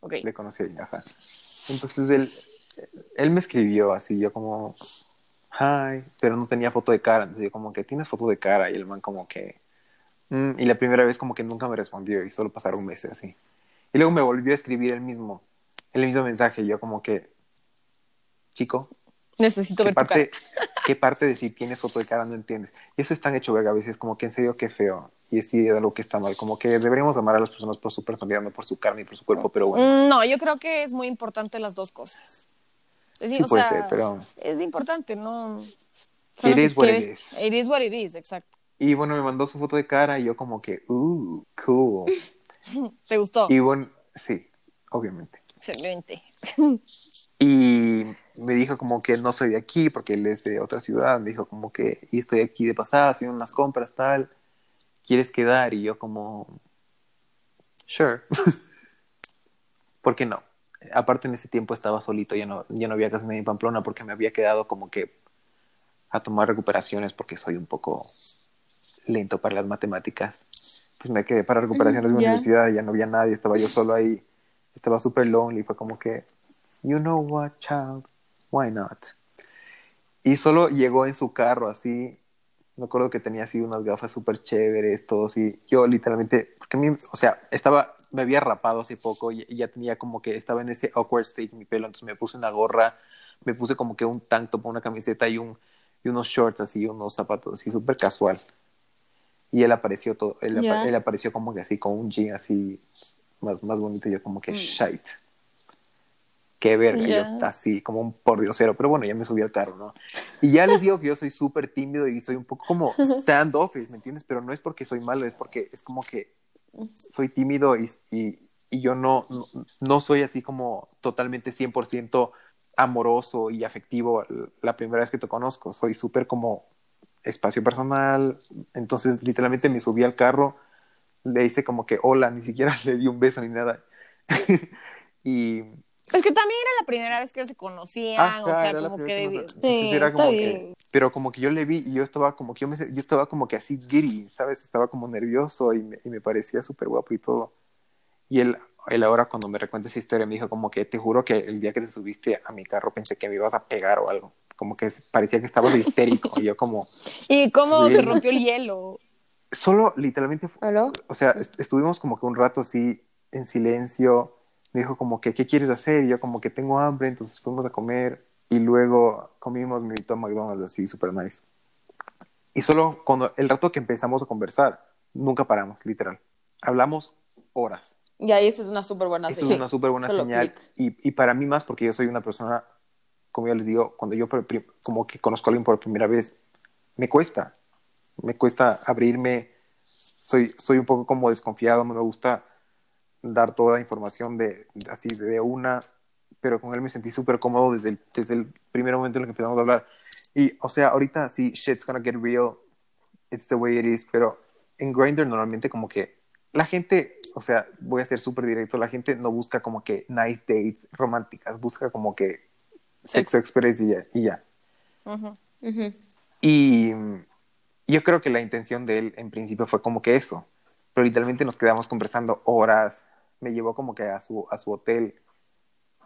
Okay. Le conocí, ajá. Entonces él, él me escribió así, yo como, hi, pero no tenía foto de cara, entonces yo como que, ¿tienes foto de cara? Y el man como que, mm", y la primera vez como que nunca me respondió y solo pasaron meses así. Y luego me volvió a escribir el mismo, el mismo mensaje, y yo como que, chico, Necesito ¿qué ver tu cara. ¿Qué parte de si tienes foto de cara no entiendes? Y eso es tan hecho verga a veces, como que en serio qué feo. Y sí, es algo que está mal. Como que deberíamos amar a las personas por su personalidad, no por su carne y por su cuerpo, pero bueno. Mm, No, yo creo que es muy importante las dos cosas. Es, Sí o puede sea, ser, pero- Es importante, ¿no? It is what it is. It is what it is, exacto. Y bueno, me mandó su foto de cara y yo como que, uh, cool. ¿Te gustó? Y bueno, sí, obviamente. Excelente. Y me dijo como que no soy de aquí porque él es de otra ciudad. Me dijo como que, y estoy aquí de pasada, haciendo unas compras, tal. ¿Quieres quedar? Y yo como, sure. ¿Por qué no? Aparte en ese tiempo estaba solito, ya no, ya no había casi nadie en Pamplona porque me había quedado como que a tomar recuperaciones porque soy un poco lento para las matemáticas. Entonces me quedé para recuperaciones de la ya. universidad, ya no había nadie, estaba yo solo ahí. Estaba súper lonely, fue como que, you know what, child, why not? Y solo llegó en su carro así, me acuerdo que tenía así unas gafas súper chéveres, todo así. Yo literalmente, porque a mí, o sea, estaba, me había rapado hace poco y, y ya tenía como que estaba en ese awkward state mi pelo, entonces me puse una gorra, me puse como que un tank top, una camiseta y, un, y unos shorts así, unos zapatos así súper casual. Y él apareció todo, él, Ya. él apareció como que así con un jean así más, más bonito, y yo como que shite. Qué verga, yo así como un pordiosero, pero bueno, ya me subí al carro, ¿no? Y ya les digo que yo soy súper tímido y soy un poco como stand-offish, ¿me entiendes? Pero no es porque soy malo, es porque es como que soy tímido y, y, y yo no, no, no soy así como totalmente 100% amoroso y afectivo la primera vez que te conozco. Soy súper como espacio personal. Entonces, literalmente me subí al carro, le hice como que hola, ni siquiera le di un beso ni nada. y Es que también era la primera vez que se conocían, Ajá, o sea, como que... entonces Sí, era como que- pero como que yo le vi y yo estaba como que yo, me, yo estaba como que así giddy, ¿sabes? Estaba como nervioso y me, y me parecía súper guapo y todo. Y él, él ahora cuando me recuenta esa historia me dijo como que te juro que el día que te subiste a mi carro pensé que me ibas a pegar o algo. Como que parecía que estabas histérico. y yo como, ¿Y cómo se Bien. rompió el hielo? solo literalmente ¿Aló? o sea, est- estuvimos como que un rato así en silencio. Me dijo como que, ¿qué quieres hacer? Y yo como que tengo hambre, entonces fuimos a comer y luego comimos, me invitó a McDonald's así, súper nice. Y solo cuando el rato que empezamos a conversar, nunca paramos, literal. Hablamos horas. Y ahí eso es una súper buena Eso es señal. una súper buena Solo señal. Y, y para mí más, porque yo soy una persona, como yo les digo, cuando yo como que conozco a alguien por primera vez, me cuesta. Me cuesta abrirme. Soy, soy un poco como desconfiado, no me gusta dar toda la información de, así de una, pero con él me sentí súper cómodo desde el, desde el primer momento en el que empezamos a hablar. Y, o sea, ahorita sí, shit's gonna get real, it's the way it is, pero en Grindr normalmente como que la gente, o sea, voy a ser súper directo, la gente no busca como que nice dates románticas, busca como que sexo express y ya. Y, ya. Y yo creo que la intención de él en principio fue como que eso, pero literalmente nos quedamos conversando horas, me llevó como que a su, a su hotel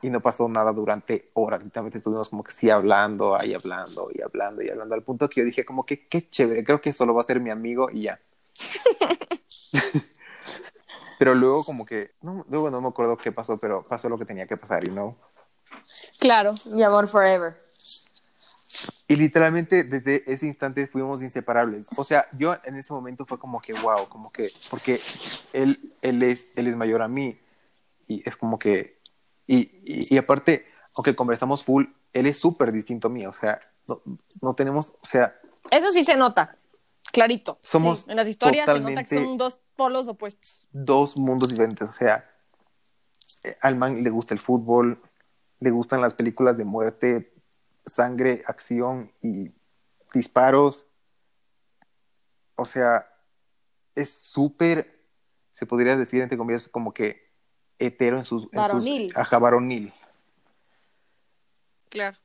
y no pasó nada durante horas, literalmente estuvimos como que sí hablando, ahí hablando y hablando y hablando, al punto que yo dije como que qué chévere, creo que solo va a ser mi amigo y ya. pero luego como que, no, luego no me acuerdo qué pasó, pero pasó lo que tenía que pasar, you know. Claro. Y amor forever. Y literalmente desde ese instante fuimos inseparables. O sea, yo en ese momento fue como que wow, como que, porque él, él, es, él es mayor a mí y es como que, y, y, y aparte, aunque conversamos full, él es súper distinto a mí, o sea, no, no tenemos, o sea, Eso sí se nota, clarito. Somos Sí, En las historias se nota que son dos polos opuestos. dos mundos diferentes, o sea, eh, al man le gusta el fútbol, le gustan las películas de muerte, sangre, acción y disparos. O sea, es súper, se podría decir entre comillas, como que hetero en sus... en sus- Varonil. ajá, varonil. Claro.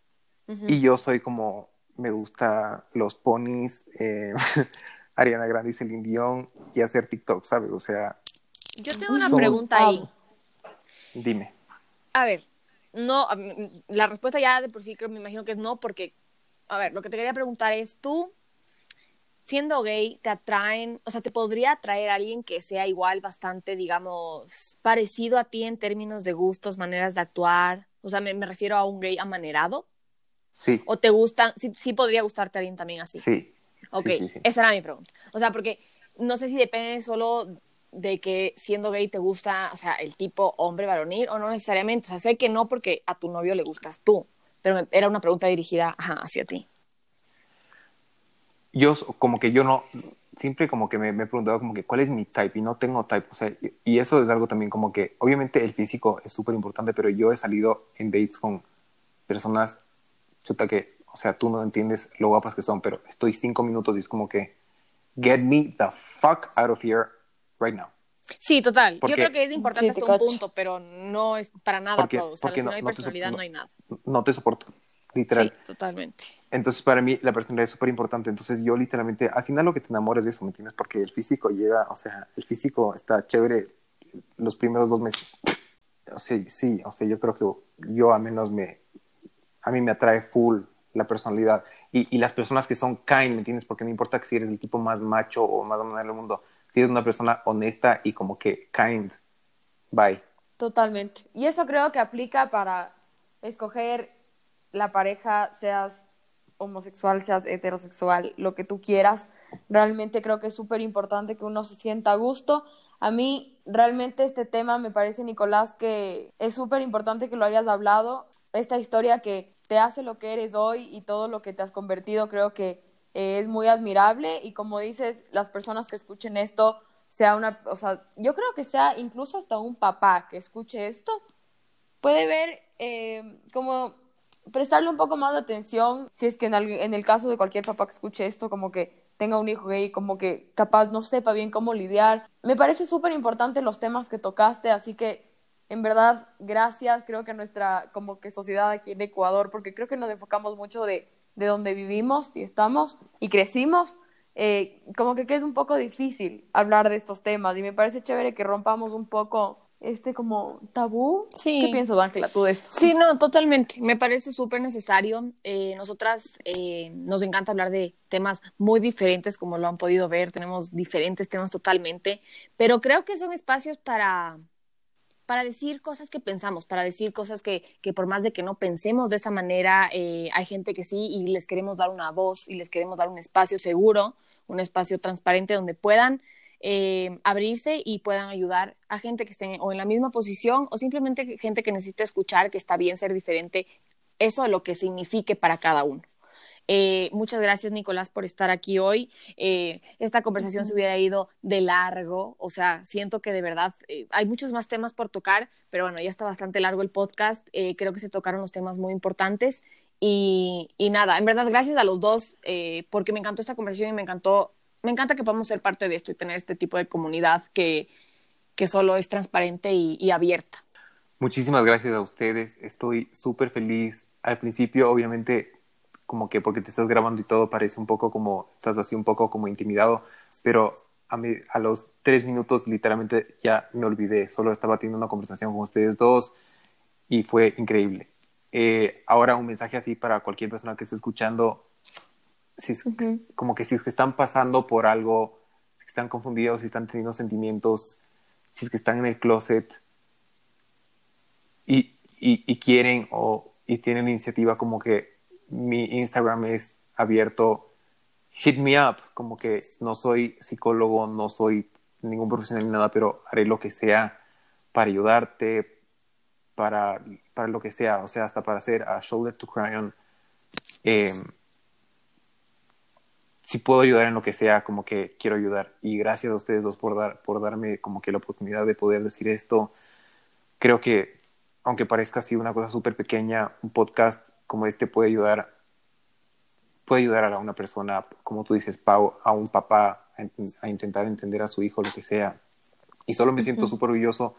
Y yo soy como, me gusta los ponis, eh, Ariana Grande y Celine Dion y hacer TikTok, ¿sabes? O sea, Yo tengo una Somos- pregunta ahí. dime. A ver, no, la respuesta ya de por sí creo, me imagino que es no, porque, a ver, lo que te quería preguntar es, tú, siendo gay, te atraen, o sea, te podría atraer a alguien que sea igual, bastante, digamos, parecido a ti en términos de gustos, maneras de actuar, o sea, me, refiero a un gay amanerado. Sí. ¿O te gustan, sí, sí podría gustarte alguien también así? Sí. Ok, esa era mi pregunta. O sea, porque no sé si depende solo de que siendo gay te gusta, o sea, el tipo hombre varonil o no necesariamente. O sea, sé que no porque a tu novio le gustas tú, pero era una pregunta dirigida hacia ti. Yo, como que yo no, siempre como que me, me, he preguntado como que cuál es mi type y no tengo type. O sea, y, eso es algo también como que, obviamente el físico es súper importante, pero yo he salido en dates con personas, chuta que, o sea, tú no entiendes lo guapas que son, pero estoy cinco minutos y es como que, get me the fuck out of here right now. Sí, total. Yo creo que es importante hasta un punto, pero no es para nada todo. O sea, si no, hay personalidad, no, hay nada. No te soporto, literal. Sí, totalmente. Entonces, para mí, la personalidad es súper importante. Entonces, yo literalmente, al final lo que te enamoras de eso, ¿me entiendes? Porque el físico llega, o sea, el físico está chévere los primeros dos meses. O sea, sí, o sea, yo creo que yo a menos me, a mí me atrae full la personalidad. Y, y las personas que son kind, ¿me entiendes? Porque no importa si eres el tipo más macho o más dominante del mundo si eres una persona honesta y como que kind. Bye. Totalmente. Y eso creo que aplica para escoger la pareja, seas homosexual, seas heterosexual, lo que tú quieras. Realmente creo que es súper importante que uno se sienta a gusto. A mí realmente este tema me parece, Nicolás, que es súper importante que lo hayas hablado. Esta historia que te hace lo que eres hoy y todo lo que te has convertido, creo que es muy admirable y como dices, las personas que escuchen esto, sea una, o sea, yo creo que sea incluso hasta un papá que escuche esto, puede ver eh, como prestarle un poco más de atención, si es que en el, caso de cualquier papá que escuche esto, como que tenga un hijo gay, como que capaz no sepa bien cómo lidiar. Me parece súper importante los temas que tocaste, así que en verdad, gracias, creo que nuestra como que sociedad aquí en Ecuador, porque creo que nos enfocamos mucho de de donde vivimos y estamos y crecimos, eh, como que, es un poco difícil hablar de estos temas y me parece chévere que rompamos un poco este como tabú. Sí. ¿Qué piensas, Ángela, tú de esto? Sí, no, totalmente. Me parece súper necesario. Eh, nosotras eh, nos encanta hablar de temas muy diferentes, como lo han podido ver. Tenemos diferentes temas totalmente, pero creo que son espacios para para decir cosas que pensamos, para decir cosas que, que por más de que no pensemos de esa manera, eh, hay gente que sí y les queremos dar una voz y les queremos dar un espacio seguro, un espacio transparente donde puedan eh, abrirse y puedan ayudar a gente que esté o en la misma posición o simplemente gente que necesita escuchar que está bien ser diferente, eso es lo que signifique para cada uno. Eh, muchas gracias, Nicolás, por estar aquí hoy. Eh, esta conversación se hubiera ido de largo, o sea, siento que de verdad eh, hay muchos más temas por tocar, pero bueno, ya está bastante largo el podcast. creo que se tocaron los temas muy importantes. Y, y nada, en verdad, gracias a los dos, porque me encantó esta conversación y me encantó, me encanta que podamos ser parte de esto y tener este tipo de comunidad que, que solo es transparente y, y abierta. Muchísimas gracias a ustedes. Estoy súper feliz. Al principio, obviamente, como que porque te estás grabando y todo parece un poco como, estás así un poco como intimidado, pero a, mí, a los tres minutos literalmente ya me olvidé, solo estaba teniendo una conversación con ustedes dos y fue increíble. Eh, ahora un mensaje así para cualquier persona que esté escuchando, si es, como que si es que están pasando por algo, si están confundidos, si están teniendo sentimientos, si es que están en el closet y, y, y quieren o y tienen iniciativa como que mi Instagram es abierto. Hit me up, como que no soy psicólogo, no soy ningún profesional ni nada, pero haré lo que sea para ayudarte, para, para lo que sea, o sea, hasta para hacer a Shoulder to Cry on. Em, si puedo ayudar en lo que sea, como que quiero ayudar. Y gracias a ustedes dos por, dar, por darme como que la oportunidad de poder decir esto. Creo que, aunque parezca así una cosa súper pequeña, un podcast como este puede ayudar, puede ayudar a una persona, como tú dices, Pau, a un papá a, intentar entender a su hijo, lo que sea. Y solo me siento súper orgulloso,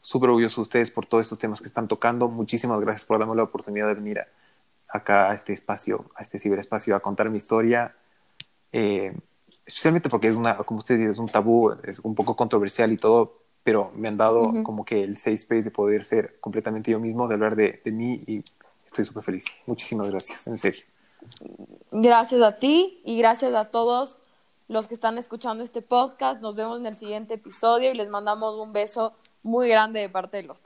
súper orgulloso de ustedes por todos estos temas que están tocando. Muchísimas gracias por darme la oportunidad de venir acá a este espacio, a este ciberespacio, a contar mi historia. Eh, especialmente porque es una, como ustedes dicen, es un tabú, es un poco controversial y todo, pero me han dado como que el safe space de poder ser completamente yo mismo, de hablar de, de mí y estoy súper feliz. Muchísimas gracias, en serio. Gracias a ti y gracias a todos los que están escuchando este podcast. Nos vemos en el siguiente episodio y les mandamos un beso muy grande de parte de los